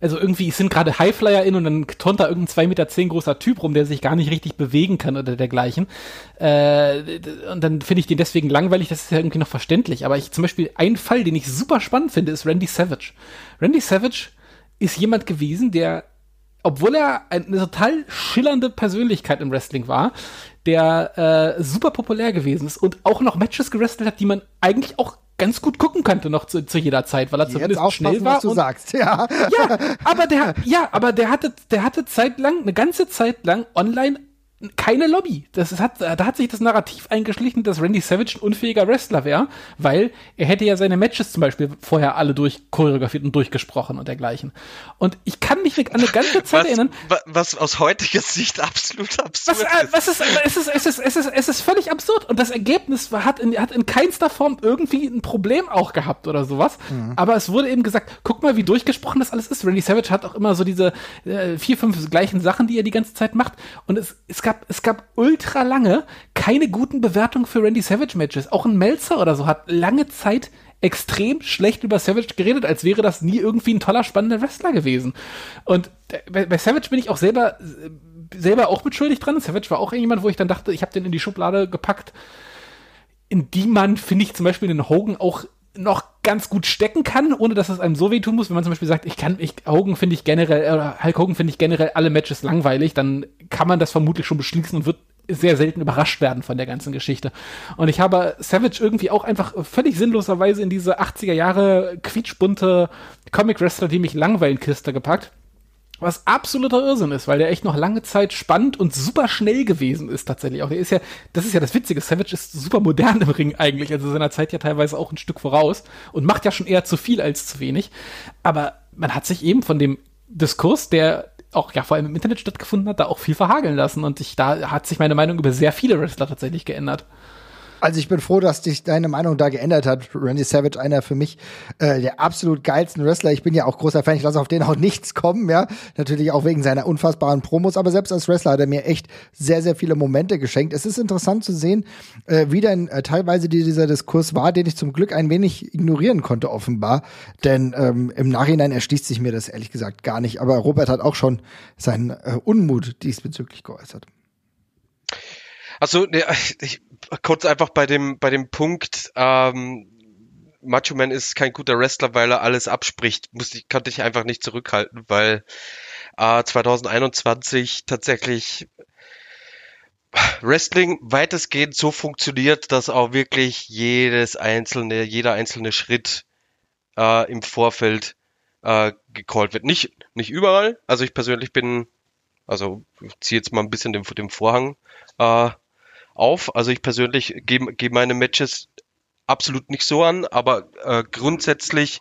also irgendwie sind gerade Highflyer in und dann turnt da irgendein 2,10 Meter zehn großer Typ rum, der sich gar nicht richtig bewegen kann oder dergleichen. Äh, und dann finde ich den deswegen langweilig, das ist ja irgendwie noch verständlich. Aber ich zum Beispiel, ein Fall, den ich super spannend finde, ist Randy Savage. Randy Savage ist jemand gewesen, der, obwohl er eine total schillernde Persönlichkeit im Wrestling war, der äh, super populär gewesen ist und auch noch Matches gewrestelt hat, die man eigentlich auch ganz gut gucken könnte noch zu, zu jeder Zeit, weil er zumindest schnell war. Was du sagst, ja. Ja, aber der, ja, aber der hatte, der hatte zeitlang, eine ganze Zeit lang online keine Lobby. Das hat, da hat sich das Narrativ eingeschlichen, dass Randy Savage ein unfähiger Wrestler wäre, weil er hätte ja seine Matches zum Beispiel vorher alle durchchoreografiert und durchgesprochen und dergleichen. Und ich kann mich an eine ganze Zeit was, erinnern. Was aus heutiger Sicht absolut absurd was, äh, was ist. Es ist, es ist, es ist, es ist völlig absurd. Und das Ergebnis war, hat, in, hat in keinster Form irgendwie ein Problem auch gehabt oder sowas. Mhm. Aber es wurde eben gesagt, guck mal, wie durchgesprochen das alles ist. Randy Savage hat auch immer so diese äh, vier, fünf gleichen Sachen, die er die ganze Zeit macht. Und es, es gab, es gab ultra lange keine guten Bewertungen für Randy Savage Matches. Auch ein Melzer oder so hat lange Zeit extrem schlecht über Savage geredet, als wäre das nie irgendwie ein toller, spannender Wrestler gewesen. Und bei, bei Savage bin ich auch selber, selber auch mitschuldig dran. Savage war auch jemand, wo ich dann dachte, ich habe den in die Schublade gepackt, in die man, finde ich, zum Beispiel den Hogan auch noch ganz gut stecken kann, ohne dass es einem so wehtun muss. Wenn man zum Beispiel sagt, ich kann, ich, Hogan finde ich generell, oder Hulk Hogan finde ich generell alle Matches langweilig, dann kann man das vermutlich schon beschließen und wird sehr selten überrascht werden von der ganzen Geschichte. Und ich habe Savage irgendwie auch einfach völlig sinnloserweise in diese 80er Jahre quietschbunte Comic-Wrestler, die mich langweilen Kiste gepackt. Was absoluter Irrsinn ist, weil der echt noch lange Zeit spannend und super schnell gewesen ist tatsächlich. Auch der ist ja, das ist ja das Witzige, Savage ist super modern im Ring eigentlich, also seiner Zeit ja teilweise auch ein Stück voraus und macht ja schon eher zu viel als zu wenig. Aber man hat sich eben von dem Diskurs, der auch ja vor allem im Internet stattgefunden hat, da auch viel verhageln lassen und ich, da hat sich meine Meinung über sehr viele Wrestler tatsächlich geändert. Also ich bin froh, dass dich deine Meinung da geändert hat. Randy Savage, einer für mich äh, der absolut geilsten Wrestler. Ich bin ja auch großer Fan. Ich lasse auf den auch nichts kommen, ja. Natürlich auch wegen seiner unfassbaren Promos. Aber selbst als Wrestler hat er mir echt sehr, sehr viele Momente geschenkt. Es ist interessant zu sehen, äh, wie dann äh, teilweise dieser Diskurs war, den ich zum Glück ein wenig ignorieren konnte, offenbar. Denn ähm, im Nachhinein erschließt sich mir das ehrlich gesagt gar nicht. Aber Robert hat auch schon seinen äh, Unmut diesbezüglich geäußert. Also ich, kurz einfach bei dem bei dem Punkt. Ähm, Macho Man ist kein guter Wrestler, weil er alles abspricht. Muss ich, konnte ich einfach nicht zurückhalten, weil äh, 2021 tatsächlich Wrestling weitestgehend so funktioniert, dass auch wirklich jedes einzelne, jeder einzelne Schritt äh, im Vorfeld äh, gecallt wird. Nicht, nicht überall. Also ich persönlich bin, also ich ziehe jetzt mal ein bisschen den, den Vorhang äh, auf. Also ich persönlich gehe geh meine Matches absolut nicht so an, aber äh, grundsätzlich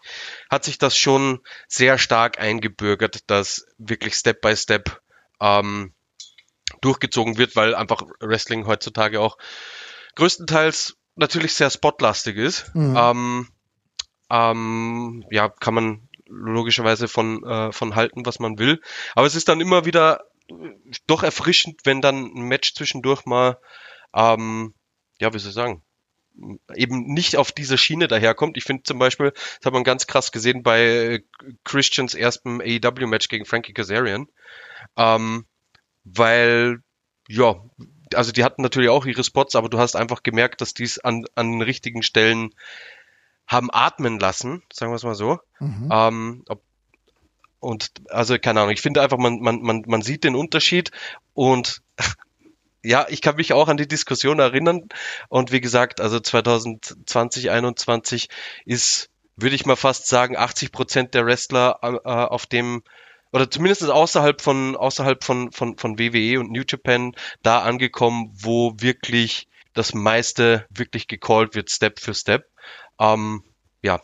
hat sich das schon sehr stark eingebürgert, dass wirklich Step by Step ähm, durchgezogen wird, weil einfach Wrestling heutzutage auch größtenteils natürlich sehr spotlastig ist. Mhm. Ähm, ähm, ja, kann man logischerweise von, äh, von halten, was man will. Aber es ist dann immer wieder doch erfrischend, wenn dann ein Match zwischendurch mal ähm, ja, wie soll ich sagen, eben nicht auf diese Schiene daherkommt. Ich finde zum Beispiel, das hat man ganz krass gesehen bei Christians erstem AEW-Match gegen Frankie Kazarian, ähm, weil, ja, also die hatten natürlich auch ihre Spots, aber du hast einfach gemerkt, dass die es an, an richtigen Stellen haben atmen lassen, sagen wir es mal so. Mhm. Ähm, ob, und also keine Ahnung, ich finde einfach, man, man, man, man sieht den Unterschied und ja, ich kann mich auch an die Diskussion erinnern. Und wie gesagt, also 2020, 2021 ist, würde ich mal fast sagen, 80 Prozent der Wrestler äh, auf dem oder zumindest außerhalb von außerhalb von, von, von WWE und New Japan da angekommen, wo wirklich das meiste wirklich gecallt wird, Step für Step. Ähm, ja,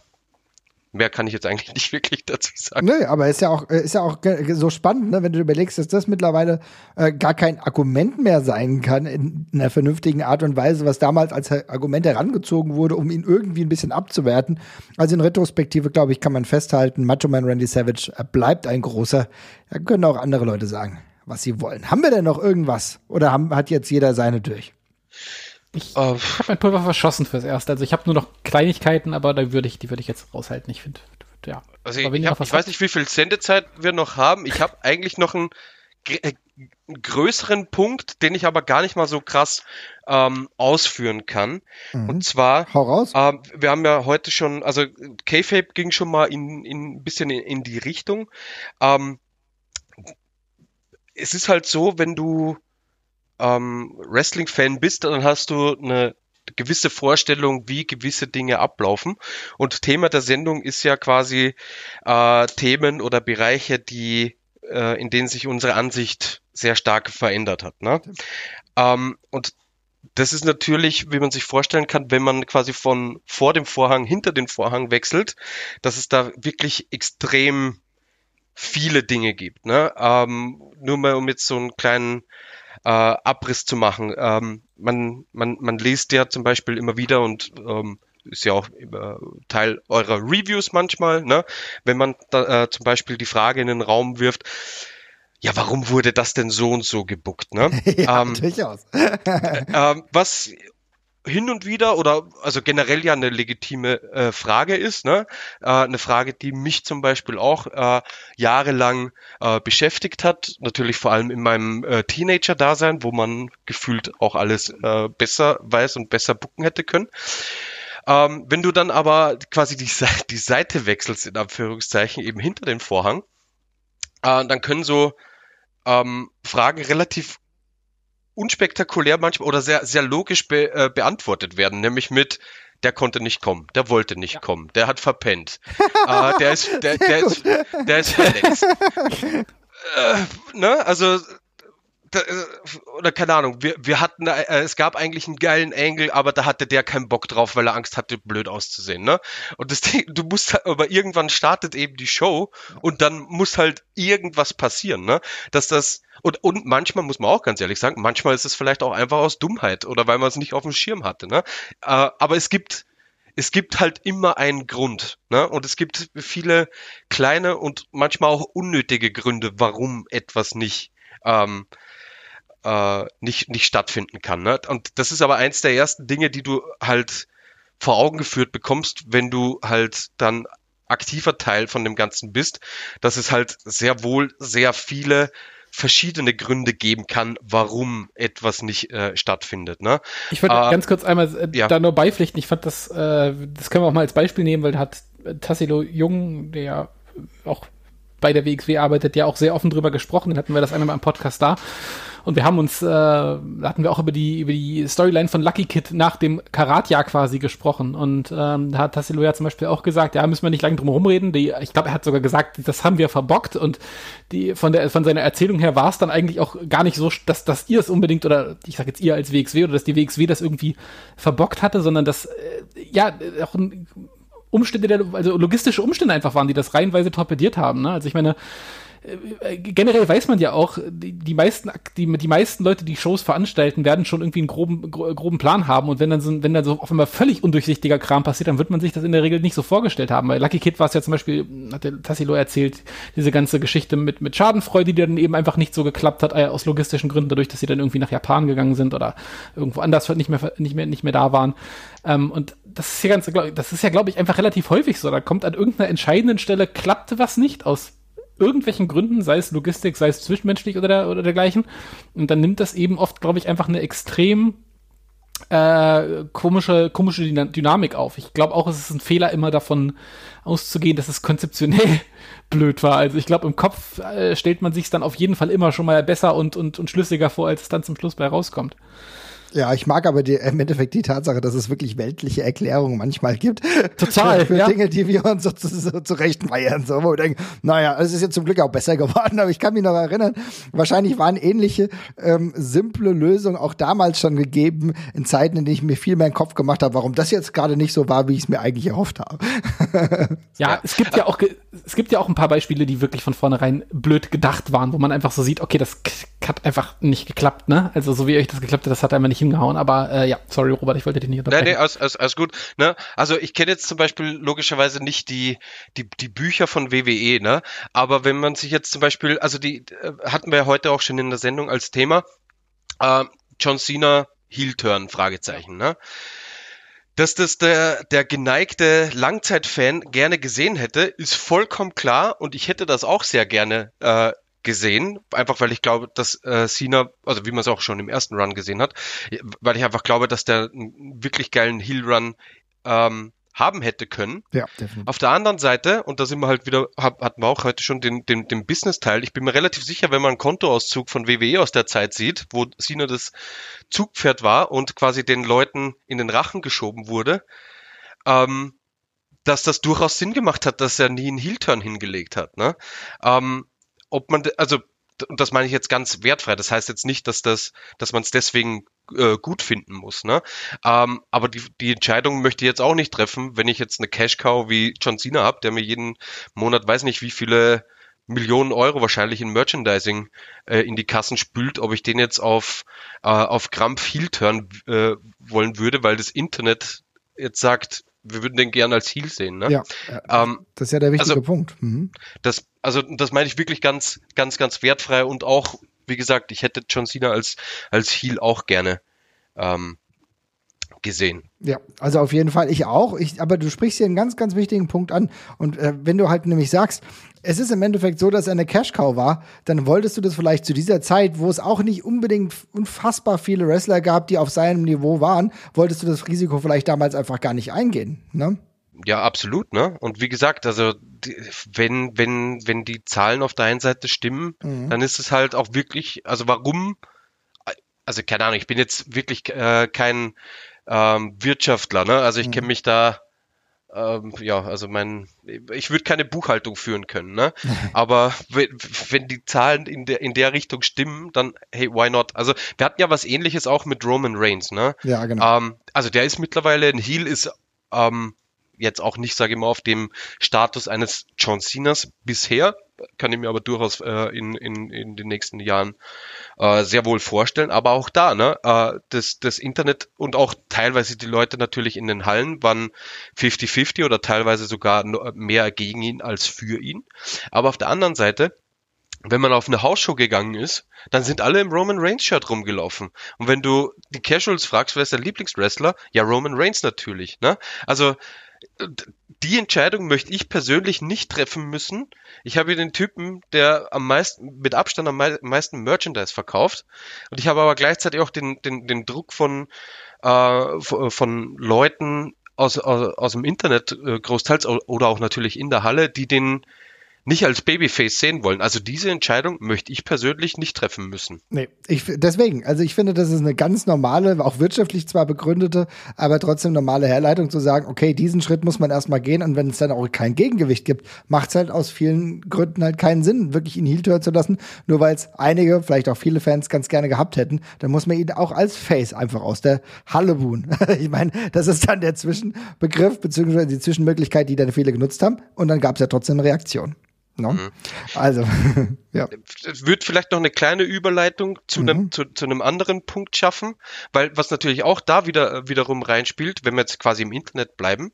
Mehr kann ich jetzt eigentlich nicht wirklich dazu sagen. Nö, aber ist ja auch, äh, ist ja auch so spannend, ne, wenn du überlegst, dass das mittlerweile äh, gar kein Argument mehr sein kann in, in einer vernünftigen Art und Weise, was damals als Argument herangezogen wurde, um ihn irgendwie ein bisschen abzuwerten. Also in Retrospektive, glaube ich, kann man festhalten, Macho Man Randy Savage äh, bleibt ein großer. Da können auch andere Leute sagen, was sie wollen. Haben wir denn noch irgendwas? Oder haben, hat jetzt jeder seine durch? Ich uh, habe mein Pulver verschossen fürs Erste. Also ich habe nur noch Kleinigkeiten, aber da würde ich, die würde ich jetzt raushalten. Ich finde, ja. Also ich, ich, hab, ich weiß nicht, wie viel Sendezeit wir noch haben. Ich habe eigentlich noch einen, äh, einen, größeren Punkt, den ich aber gar nicht mal so krass ähm, ausführen kann. Mhm. Und zwar, Hau raus. Ähm, wir haben ja heute schon, also K-Fape ging schon mal in, in ein bisschen in, in die Richtung. Ähm, es ist halt so, wenn du ähm, Wrestling-Fan bist, dann hast du eine gewisse Vorstellung, wie gewisse Dinge ablaufen. Und Thema der Sendung ist ja quasi äh, Themen oder Bereiche, die äh, in denen sich unsere Ansicht sehr stark verändert hat. Ne? Ähm, und das ist natürlich, wie man sich vorstellen kann, wenn man quasi von vor dem Vorhang hinter den Vorhang wechselt, dass es da wirklich extrem viele Dinge gibt. Ne? Ähm, nur mal um jetzt so einen kleinen äh, Abriss zu machen. Ähm, man, man, man liest ja zum Beispiel immer wieder und ähm, ist ja auch äh, Teil eurer Reviews manchmal, ne? wenn man da, äh, zum Beispiel die Frage in den Raum wirft, ja, warum wurde das denn so und so gebuckt? Ne? ja, ähm, durchaus. äh, was hin und wieder oder also generell ja eine legitime äh, Frage ist, ne? Äh, eine Frage, die mich zum Beispiel auch äh, jahrelang äh, beschäftigt hat, natürlich vor allem in meinem äh, Teenager-Dasein, wo man gefühlt auch alles äh, besser weiß und besser bucken hätte können. Ähm, wenn du dann aber quasi die, die Seite wechselst, in Anführungszeichen, eben hinter den Vorhang, äh, dann können so ähm, Fragen relativ unspektakulär manchmal oder sehr, sehr logisch be, äh, beantwortet werden, nämlich mit der konnte nicht kommen, der wollte nicht ja. kommen, der hat verpennt, äh, der ist, der, der ist, der ist verletzt. äh, ne? Also oder keine Ahnung, wir, wir hatten, äh, es gab eigentlich einen geilen Angle, aber da hatte der keinen Bock drauf, weil er Angst hatte, blöd auszusehen, ne? Und das Ding, du musst, halt, aber irgendwann startet eben die Show und dann muss halt irgendwas passieren, ne? Dass das, und, und manchmal muss man auch ganz ehrlich sagen, manchmal ist es vielleicht auch einfach aus Dummheit oder weil man es nicht auf dem Schirm hatte, ne? Äh, aber es gibt, es gibt halt immer einen Grund. Ne? Und es gibt viele kleine und manchmal auch unnötige Gründe, warum etwas nicht, ähm, äh, nicht, nicht stattfinden kann. Ne? Und das ist aber eins der ersten Dinge, die du halt vor Augen geführt bekommst, wenn du halt dann aktiver Teil von dem Ganzen bist, dass es halt sehr wohl sehr viele verschiedene Gründe geben kann, warum etwas nicht äh, stattfindet. Ne? Ich wollte äh, ganz kurz einmal äh, ja. da nur beipflichten. Ich fand das, äh, das können wir auch mal als Beispiel nehmen, weil da hat Tassilo Jung, der ja auch bei der WXW arbeitet, ja auch sehr offen drüber gesprochen. Den hatten wir das einmal im Podcast da. Und wir haben uns, äh, hatten wir auch über die, über die Storyline von Lucky Kid nach dem Karat-Jahr quasi gesprochen. Und ähm, da hat Tassilo ja zum Beispiel auch gesagt, ja, müssen wir nicht lange drum rumreden. Die, ich glaube, er hat sogar gesagt, das haben wir verbockt. Und die, von, der, von seiner Erzählung her war es dann eigentlich auch gar nicht so, dass, dass ihr es unbedingt, oder ich sage jetzt ihr als WXW, oder dass die WXW das irgendwie verbockt hatte, sondern dass, äh, ja, auch ein Umstände, also logistische Umstände einfach waren, die das reihenweise torpediert haben. Ne? Also ich meine, äh, generell weiß man ja auch, die, die meisten, die, die meisten Leute, die Shows veranstalten, werden schon irgendwie einen groben, groben Plan haben. Und wenn dann so, wenn dann so auf einmal völlig undurchsichtiger Kram passiert, dann wird man sich das in der Regel nicht so vorgestellt haben. Weil Lucky Kid war es ja zum Beispiel, hat der Tassilo erzählt, diese ganze Geschichte mit, mit Schadenfreude, die dann eben einfach nicht so geklappt hat, äh, aus logistischen Gründen, dadurch, dass sie dann irgendwie nach Japan gegangen sind oder irgendwo anders nicht mehr, nicht mehr, nicht mehr da waren. Ähm, und das ist ja ganz, das ist ja, glaube ich, einfach relativ häufig so. Da kommt an irgendeiner entscheidenden Stelle, klappte was nicht aus irgendwelchen Gründen, sei es Logistik, sei es zwischenmenschlich oder, der, oder dergleichen. Und dann nimmt das eben oft, glaube ich, einfach eine extrem äh, komische, komische Dynamik auf. Ich glaube auch, es ist ein Fehler, immer davon auszugehen, dass es konzeptionell blöd war. Also ich glaube, im Kopf äh, stellt man sich dann auf jeden Fall immer schon mal besser und, und, und schlüssiger vor, als es dann zum Schluss bei rauskommt. Ja, ich mag aber die, im Endeffekt die Tatsache, dass es wirklich weltliche Erklärungen manchmal gibt. Total. Für, ja. Dinge, die wir uns so, so zurechtmeiern. So, wo wir denken, naja, es ist jetzt zum Glück auch besser geworden, aber ich kann mich noch erinnern, wahrscheinlich waren ähnliche ähm, simple Lösungen auch damals schon gegeben, in Zeiten, in denen ich mir viel mehr in den Kopf gemacht habe, warum das jetzt gerade nicht so war, wie ich es mir eigentlich erhofft habe. ja, ja, es gibt ja auch es gibt ja auch ein paar Beispiele, die wirklich von vornherein blöd gedacht waren, wo man einfach so sieht, okay, das hat einfach nicht geklappt, ne? Also so wie euch das geklappt hat, das hat einfach nicht hingehauen. Aber äh, ja, sorry, Robert, ich wollte dich nicht unterbrechen. Nee, nee, alles, alles, alles gut. Ne? Also ich kenne jetzt zum Beispiel logischerweise nicht die, die, die Bücher von WWE, ne? Aber wenn man sich jetzt zum Beispiel, also die äh, hatten wir ja heute auch schon in der Sendung als Thema, äh, John Cena Heel-Turn, Fragezeichen, ne? Dass das der, der geneigte Langzeitfan gerne gesehen hätte, ist vollkommen klar und ich hätte das auch sehr gerne äh, gesehen, einfach weil ich glaube, dass äh, Cena, also wie man es auch schon im ersten Run gesehen hat, weil ich einfach glaube, dass der einen wirklich geilen Heel Run ähm, haben hätte können. Ja, definitiv. Auf der anderen Seite, und da sind wir halt wieder, hab, hatten wir auch heute schon den, den, den Business-Teil, ich bin mir relativ sicher, wenn man einen Kontoauszug von WWE aus der Zeit sieht, wo Cena das Zugpferd war und quasi den Leuten in den Rachen geschoben wurde, ähm, dass das durchaus Sinn gemacht hat, dass er nie einen Heel-Turn hingelegt hat. Ne? Ähm, ob man, also, und das meine ich jetzt ganz wertfrei, das heißt jetzt nicht, dass das, dass man es deswegen äh, gut finden muss, ne? Ähm, aber die, die Entscheidung möchte ich jetzt auch nicht treffen, wenn ich jetzt eine Cash Cow wie John Cena habe, der mir jeden Monat weiß nicht wie viele Millionen Euro wahrscheinlich in Merchandising äh, in die Kassen spült, ob ich den jetzt auf, äh, auf Krampf Heel turn äh, wollen würde, weil das Internet jetzt sagt, wir würden den gern als Heel sehen. Ne? Ja, ähm, das ist ja der wichtige also, Punkt. Mhm. Das, also das meine ich wirklich ganz, ganz, ganz wertfrei und auch, wie gesagt, ich hätte John Cena als, als Heel auch gerne ähm, gesehen. Ja, also auf jeden Fall, ich auch. Ich, aber du sprichst hier einen ganz, ganz wichtigen Punkt an. Und äh, wenn du halt nämlich sagst, es ist im Endeffekt so, dass er eine Cash-Cow war, dann wolltest du das vielleicht zu dieser Zeit, wo es auch nicht unbedingt unfassbar viele Wrestler gab, die auf seinem Niveau waren, wolltest du das Risiko vielleicht damals einfach gar nicht eingehen, ne? Ja, absolut, ne? Und wie gesagt, also die, wenn, wenn, wenn die Zahlen auf der einen Seite stimmen, mhm. dann ist es halt auch wirklich, also warum, also keine Ahnung, ich bin jetzt wirklich äh, kein ähm, Wirtschaftler, ne? Also ich kenne mhm. mich da ähm, ja, also mein, ich würde keine Buchhaltung führen können, ne? Aber wenn, die Zahlen in der, in der Richtung stimmen, dann, hey, why not? Also, wir hatten ja was ähnliches auch mit Roman Reigns, ne? Ja, genau. Ähm, also, der ist mittlerweile, ein Heel ist, ähm, jetzt auch nicht, sage ich mal, auf dem Status eines John Cenas bisher, kann ich mir aber durchaus äh, in, in, in den nächsten Jahren äh, sehr wohl vorstellen. Aber auch da, ne, äh, das, das Internet und auch teilweise die Leute natürlich in den Hallen waren 50-50 oder teilweise sogar mehr gegen ihn als für ihn. Aber auf der anderen Seite, wenn man auf eine Hausshow gegangen ist, dann sind alle im Roman Reigns Shirt rumgelaufen. Und wenn du die Casuals fragst, wer ist der Lieblingswrestler? Ja, Roman Reigns natürlich, ne? Also, die Entscheidung möchte ich persönlich nicht treffen müssen. Ich habe hier den Typen, der am meisten, mit Abstand am meisten Merchandise verkauft. Und ich habe aber gleichzeitig auch den, den, den Druck von, äh, von Leuten aus, aus, aus dem Internet äh, großteils oder auch natürlich in der Halle, die den nicht als Babyface sehen wollen. Also diese Entscheidung möchte ich persönlich nicht treffen müssen. Nee, ich, deswegen, also ich finde, das ist eine ganz normale, auch wirtschaftlich zwar begründete, aber trotzdem normale Herleitung zu sagen, okay, diesen Schritt muss man erstmal gehen und wenn es dann auch kein Gegengewicht gibt, macht es halt aus vielen Gründen halt keinen Sinn, wirklich ihn Heel zu lassen, nur weil es einige, vielleicht auch viele Fans ganz gerne gehabt hätten, dann muss man ihn auch als Face einfach aus der Halle buhen. ich meine, das ist dann der Zwischenbegriff, beziehungsweise die Zwischenmöglichkeit, die dann viele genutzt haben und dann gab es ja trotzdem eine Reaktion. No? Mhm. Also, ja. Wird vielleicht noch eine kleine Überleitung zu, mhm. einem, zu, zu einem anderen Punkt schaffen, weil was natürlich auch da wieder wiederum reinspielt, wenn wir jetzt quasi im Internet bleiben,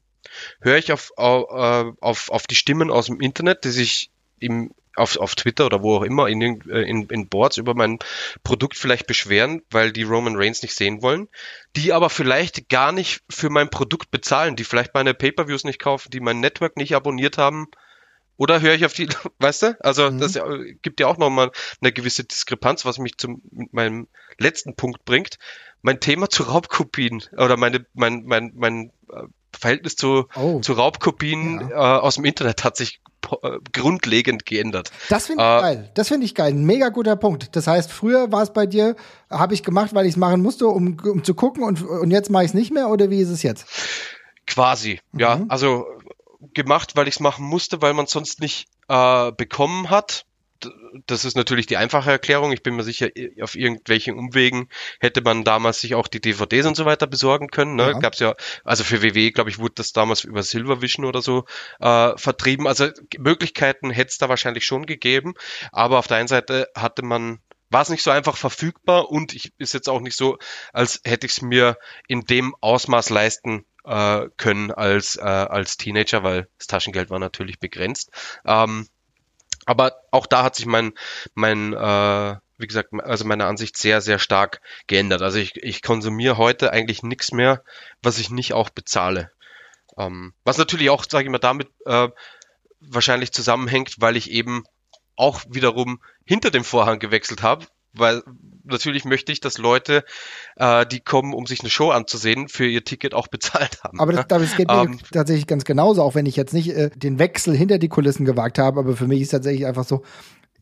höre ich auf, auf, äh, auf, auf die Stimmen aus dem Internet, die sich im, auf, auf Twitter oder wo auch immer in, in, in Boards über mein Produkt vielleicht beschweren, weil die Roman Reigns nicht sehen wollen, die aber vielleicht gar nicht für mein Produkt bezahlen, die vielleicht meine Pay-per-Views nicht kaufen, die mein Network nicht abonniert haben, oder höre ich auf die, weißt du? Also mhm. das gibt ja auch nochmal eine gewisse Diskrepanz, was mich zu meinem letzten Punkt bringt. Mein Thema zu Raubkopien oder meine, mein, mein, mein äh, Verhältnis zu, oh. zu Raubkopien ja. äh, aus dem Internet hat sich äh, grundlegend geändert. Das finde ich äh, geil. Das finde ich geil. Ein mega guter Punkt. Das heißt, früher war es bei dir, habe ich gemacht, weil ich es machen musste, um, um zu gucken und, und jetzt mache ich es nicht mehr oder wie ist es jetzt? Quasi, mhm. ja. Also gemacht, weil ich es machen musste, weil man es sonst nicht äh, bekommen hat. Das ist natürlich die einfache Erklärung. Ich bin mir sicher, auf irgendwelchen Umwegen hätte man damals sich auch die DVDs und so weiter besorgen können. Ne? Ja. Gab's ja, also für WWE, glaube ich, wurde das damals über Silvervision oder so äh, vertrieben. Also Möglichkeiten hätte es da wahrscheinlich schon gegeben. Aber auf der einen Seite hatte man war es nicht so einfach verfügbar und ich ist jetzt auch nicht so, als hätte ich es mir in dem Ausmaß leisten äh, können als, äh, als Teenager, weil das Taschengeld war natürlich begrenzt. Ähm, aber auch da hat sich mein, mein äh, wie gesagt, also meine Ansicht sehr, sehr stark geändert. Also ich, ich konsumiere heute eigentlich nichts mehr, was ich nicht auch bezahle. Ähm, was natürlich auch, sage ich mal, damit äh, wahrscheinlich zusammenhängt, weil ich eben auch wiederum hinter dem Vorhang gewechselt habe, weil natürlich möchte ich, dass Leute, äh, die kommen, um sich eine Show anzusehen, für ihr Ticket auch bezahlt haben. Aber das, das geht mir ähm, tatsächlich ganz genauso, auch wenn ich jetzt nicht äh, den Wechsel hinter die Kulissen gewagt habe, aber für mich ist tatsächlich einfach so,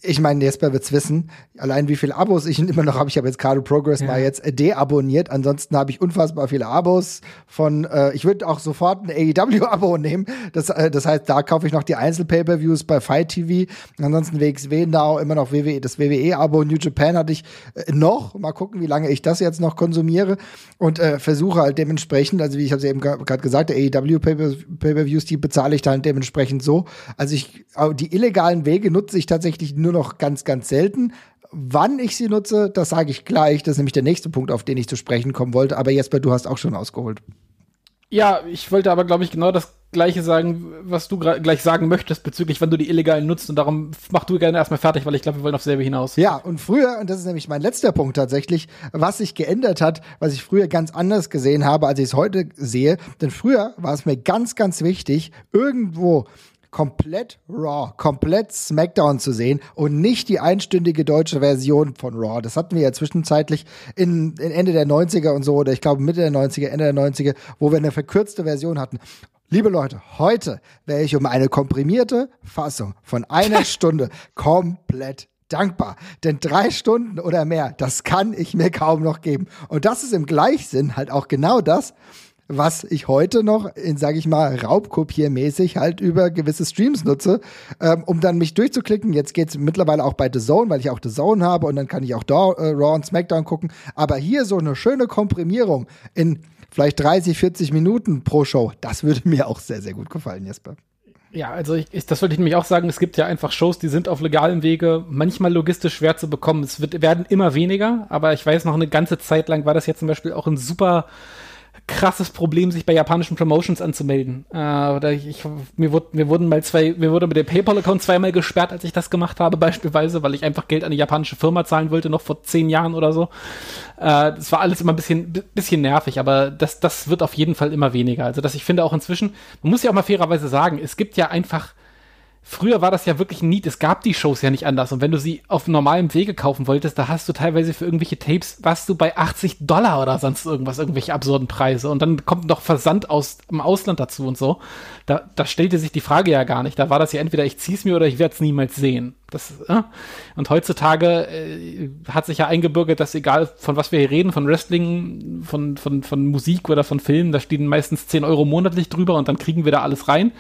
ich meine, Jesper wird's wissen, allein wie viele Abos ich immer noch habe. Ich habe jetzt Cardo Progress ja. mal jetzt deabonniert. Ansonsten habe ich unfassbar viele Abos von, äh, ich würde auch sofort ein AEW-Abo nehmen. Das, äh, das heißt, da kaufe ich noch die Einzel-Pay-Per-Views bei Fight TV. Ansonsten WXW Now, immer noch WWE, das WWE-Abo. New Japan hatte ich äh, noch. Mal gucken, wie lange ich das jetzt noch konsumiere. Und äh, versuche halt dementsprechend, also wie ich habe es eben gerade gesagt, der AEW-Pay-Per-Views, die bezahle ich dann dementsprechend so. Also ich, die illegalen Wege nutze ich tatsächlich nur nur noch ganz, ganz selten. Wann ich sie nutze, das sage ich gleich. Das ist nämlich der nächste Punkt, auf den ich zu sprechen kommen wollte. Aber Jesper, du hast auch schon ausgeholt. Ja, ich wollte aber, glaube ich, genau das Gleiche sagen, was du gleich sagen möchtest bezüglich, wann du die Illegalen nutzt. Und darum mach du gerne erstmal fertig, weil ich glaube, wir wollen auf selbe hinaus. Ja, und früher, und das ist nämlich mein letzter Punkt tatsächlich, was sich geändert hat, was ich früher ganz anders gesehen habe, als ich es heute sehe. Denn früher war es mir ganz, ganz wichtig, irgendwo komplett Raw, komplett SmackDown zu sehen und nicht die einstündige deutsche Version von Raw. Das hatten wir ja zwischenzeitlich in, in Ende der 90er und so, oder ich glaube Mitte der 90er, Ende der 90er, wo wir eine verkürzte Version hatten. Liebe Leute, heute wäre ich um eine komprimierte Fassung von einer Stunde komplett dankbar. Denn drei Stunden oder mehr, das kann ich mir kaum noch geben. Und das ist im Gleichsinn halt auch genau das, was ich heute noch, in, sage ich mal, Raubkopiermäßig halt über gewisse Streams nutze, ähm, um dann mich durchzuklicken. Jetzt geht's mittlerweile auch bei The Zone, weil ich auch The Zone habe und dann kann ich auch da, äh, Raw und SmackDown gucken. Aber hier so eine schöne Komprimierung in vielleicht 30, 40 Minuten pro Show, das würde mir auch sehr, sehr gut gefallen, Jesper. Ja, also ich, ich, das wollte ich nämlich auch sagen. Es gibt ja einfach Shows, die sind auf legalem Wege manchmal logistisch schwer zu bekommen. Es wird, werden immer weniger, aber ich weiß noch eine ganze Zeit lang war das jetzt zum Beispiel auch ein super krasses Problem, sich bei japanischen Promotions anzumelden. Äh, ich, mir, wurde, mir wurden mal zwei, mir wurde mit dem PayPal-Account zweimal gesperrt, als ich das gemacht habe, beispielsweise, weil ich einfach Geld an eine japanische Firma zahlen wollte, noch vor zehn Jahren oder so. Äh, das war alles immer ein bisschen, bisschen nervig, aber das, das wird auf jeden Fall immer weniger. Also, dass ich finde auch inzwischen, man muss ja auch mal fairerweise sagen, es gibt ja einfach Früher war das ja wirklich Need. Es gab die Shows ja nicht anders. Und wenn du sie auf normalem Wege kaufen wolltest, da hast du teilweise für irgendwelche Tapes, warst du bei 80 Dollar oder sonst irgendwas, irgendwelche absurden Preise. Und dann kommt noch Versand aus im Ausland dazu und so. Da, da stellte sich die Frage ja gar nicht. Da war das ja entweder ich zieh's mir oder ich werde es niemals sehen. Das, äh? Und heutzutage äh, hat sich ja eingebürgert, dass egal von was wir hier reden, von Wrestling, von, von, von Musik oder von Filmen, da stehen meistens 10 Euro monatlich drüber und dann kriegen wir da alles rein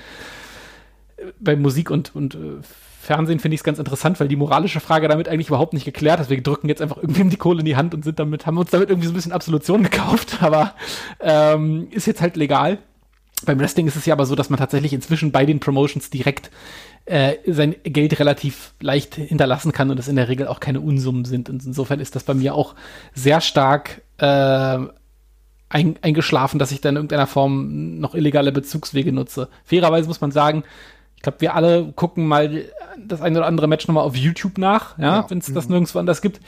bei Musik und, und äh, Fernsehen finde ich es ganz interessant, weil die moralische Frage damit eigentlich überhaupt nicht geklärt ist. Wir drücken jetzt einfach irgendwem die Kohle in die Hand und sind damit, haben uns damit irgendwie so ein bisschen Absolution gekauft, aber ähm, ist jetzt halt legal. Beim Wrestling ist es ja aber so, dass man tatsächlich inzwischen bei den Promotions direkt äh, sein Geld relativ leicht hinterlassen kann und es in der Regel auch keine Unsummen sind. Und insofern ist das bei mir auch sehr stark äh, ein, eingeschlafen, dass ich dann in irgendeiner Form noch illegale Bezugswege nutze. Fairerweise muss man sagen, ich glaube, wir alle gucken mal das eine oder andere Match nochmal auf YouTube nach, ja, ja. wenn es das mhm. nirgendwo anders gibt.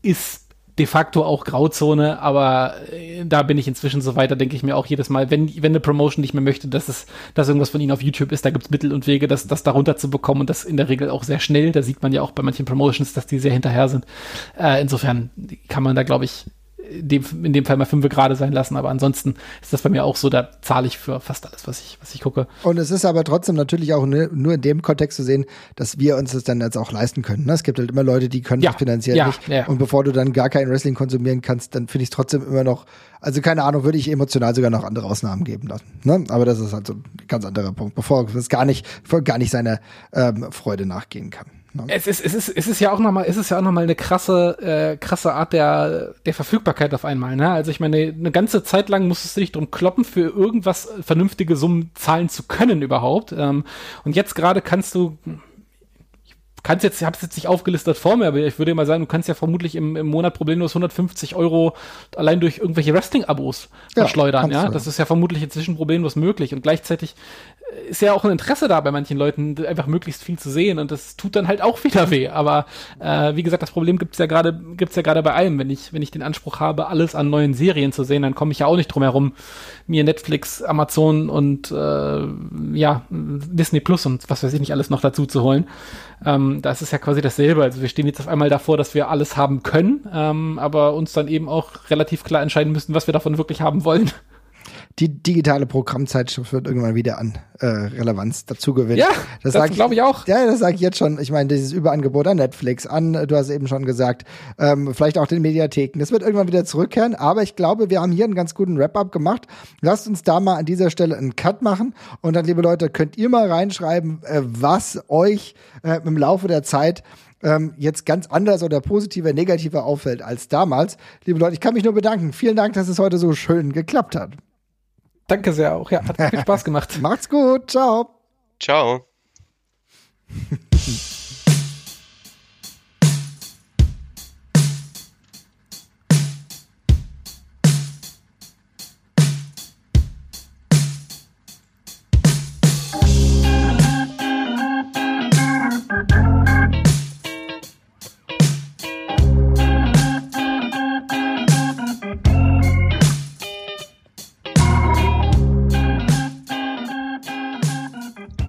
Ist de facto auch Grauzone, aber äh, da bin ich inzwischen so weiter, denke ich mir auch jedes Mal, wenn, wenn eine Promotion nicht mehr möchte, dass es, dass irgendwas von ihnen auf YouTube ist, da gibt es Mittel und Wege, das, das darunter zu bekommen und das in der Regel auch sehr schnell. Da sieht man ja auch bei manchen Promotions, dass die sehr hinterher sind. Äh, insofern kann man da, glaube ich, dem, in dem Fall mal fünf gerade sein lassen, aber ansonsten ist das bei mir auch so, da zahle ich für fast alles, was ich, was ich gucke. Und es ist aber trotzdem natürlich auch ne, nur in dem Kontext zu sehen, dass wir uns das dann jetzt auch leisten können. Ne? Es gibt halt immer Leute, die können ja, das finanziell ja, nicht. Ja. Und bevor du dann gar kein Wrestling konsumieren kannst, dann finde ich es trotzdem immer noch, also keine Ahnung, würde ich emotional sogar noch andere Ausnahmen geben lassen. Ne? Aber das ist halt so ein ganz anderer Punkt, bevor es gar nicht, gar nicht seiner ähm, Freude nachgehen kann. Ne? Es ist, es ist, es ist ja auch nochmal, es ist ja auch nochmal eine krasse, äh, krasse Art der, der Verfügbarkeit auf einmal, ne? Also ich meine, eine ganze Zeit lang musstest du dich drum kloppen, für irgendwas vernünftige Summen zahlen zu können überhaupt. Ähm, und jetzt gerade kannst du, kannst jetzt, ich habe es jetzt nicht aufgelistet vor mir, aber ich würde mal sagen, du kannst ja vermutlich im, im Monat problemlos 150 Euro allein durch irgendwelche Wrestling-Abos ja, verschleudern. Ja, das ist ja vermutlich inzwischen problemlos möglich und gleichzeitig ist ja auch ein Interesse da bei manchen Leuten, einfach möglichst viel zu sehen und das tut dann halt auch wieder weh. Aber äh, wie gesagt, das Problem gibt's ja gerade, gibt's ja gerade bei allem. Wenn ich, wenn ich den Anspruch habe, alles an neuen Serien zu sehen, dann komme ich ja auch nicht drum herum, mir Netflix, Amazon und äh, ja Disney Plus und was weiß ich nicht alles noch dazu zu holen. Ähm, da ist es ja quasi dasselbe. Also wir stehen jetzt auf einmal davor, dass wir alles haben können, ähm, aber uns dann eben auch relativ klar entscheiden müssen, was wir davon wirklich haben wollen die digitale Programmzeitschrift wird irgendwann wieder an äh, Relevanz dazu gewinnen. Ja, das, das glaube ich auch. Ja, das sage ich jetzt schon. Ich meine, dieses Überangebot an Netflix, an, du hast eben schon gesagt, ähm, vielleicht auch den Mediatheken. Das wird irgendwann wieder zurückkehren, aber ich glaube, wir haben hier einen ganz guten Wrap-up gemacht. Lasst uns da mal an dieser Stelle einen Cut machen und dann, liebe Leute, könnt ihr mal reinschreiben, äh, was euch äh, im Laufe der Zeit ähm, jetzt ganz anders oder positiver, negativer auffällt als damals. Liebe Leute, ich kann mich nur bedanken. Vielen Dank, dass es heute so schön geklappt hat. Danke sehr auch. Ja, hat viel Spaß gemacht. Macht's gut. Ciao. Ciao.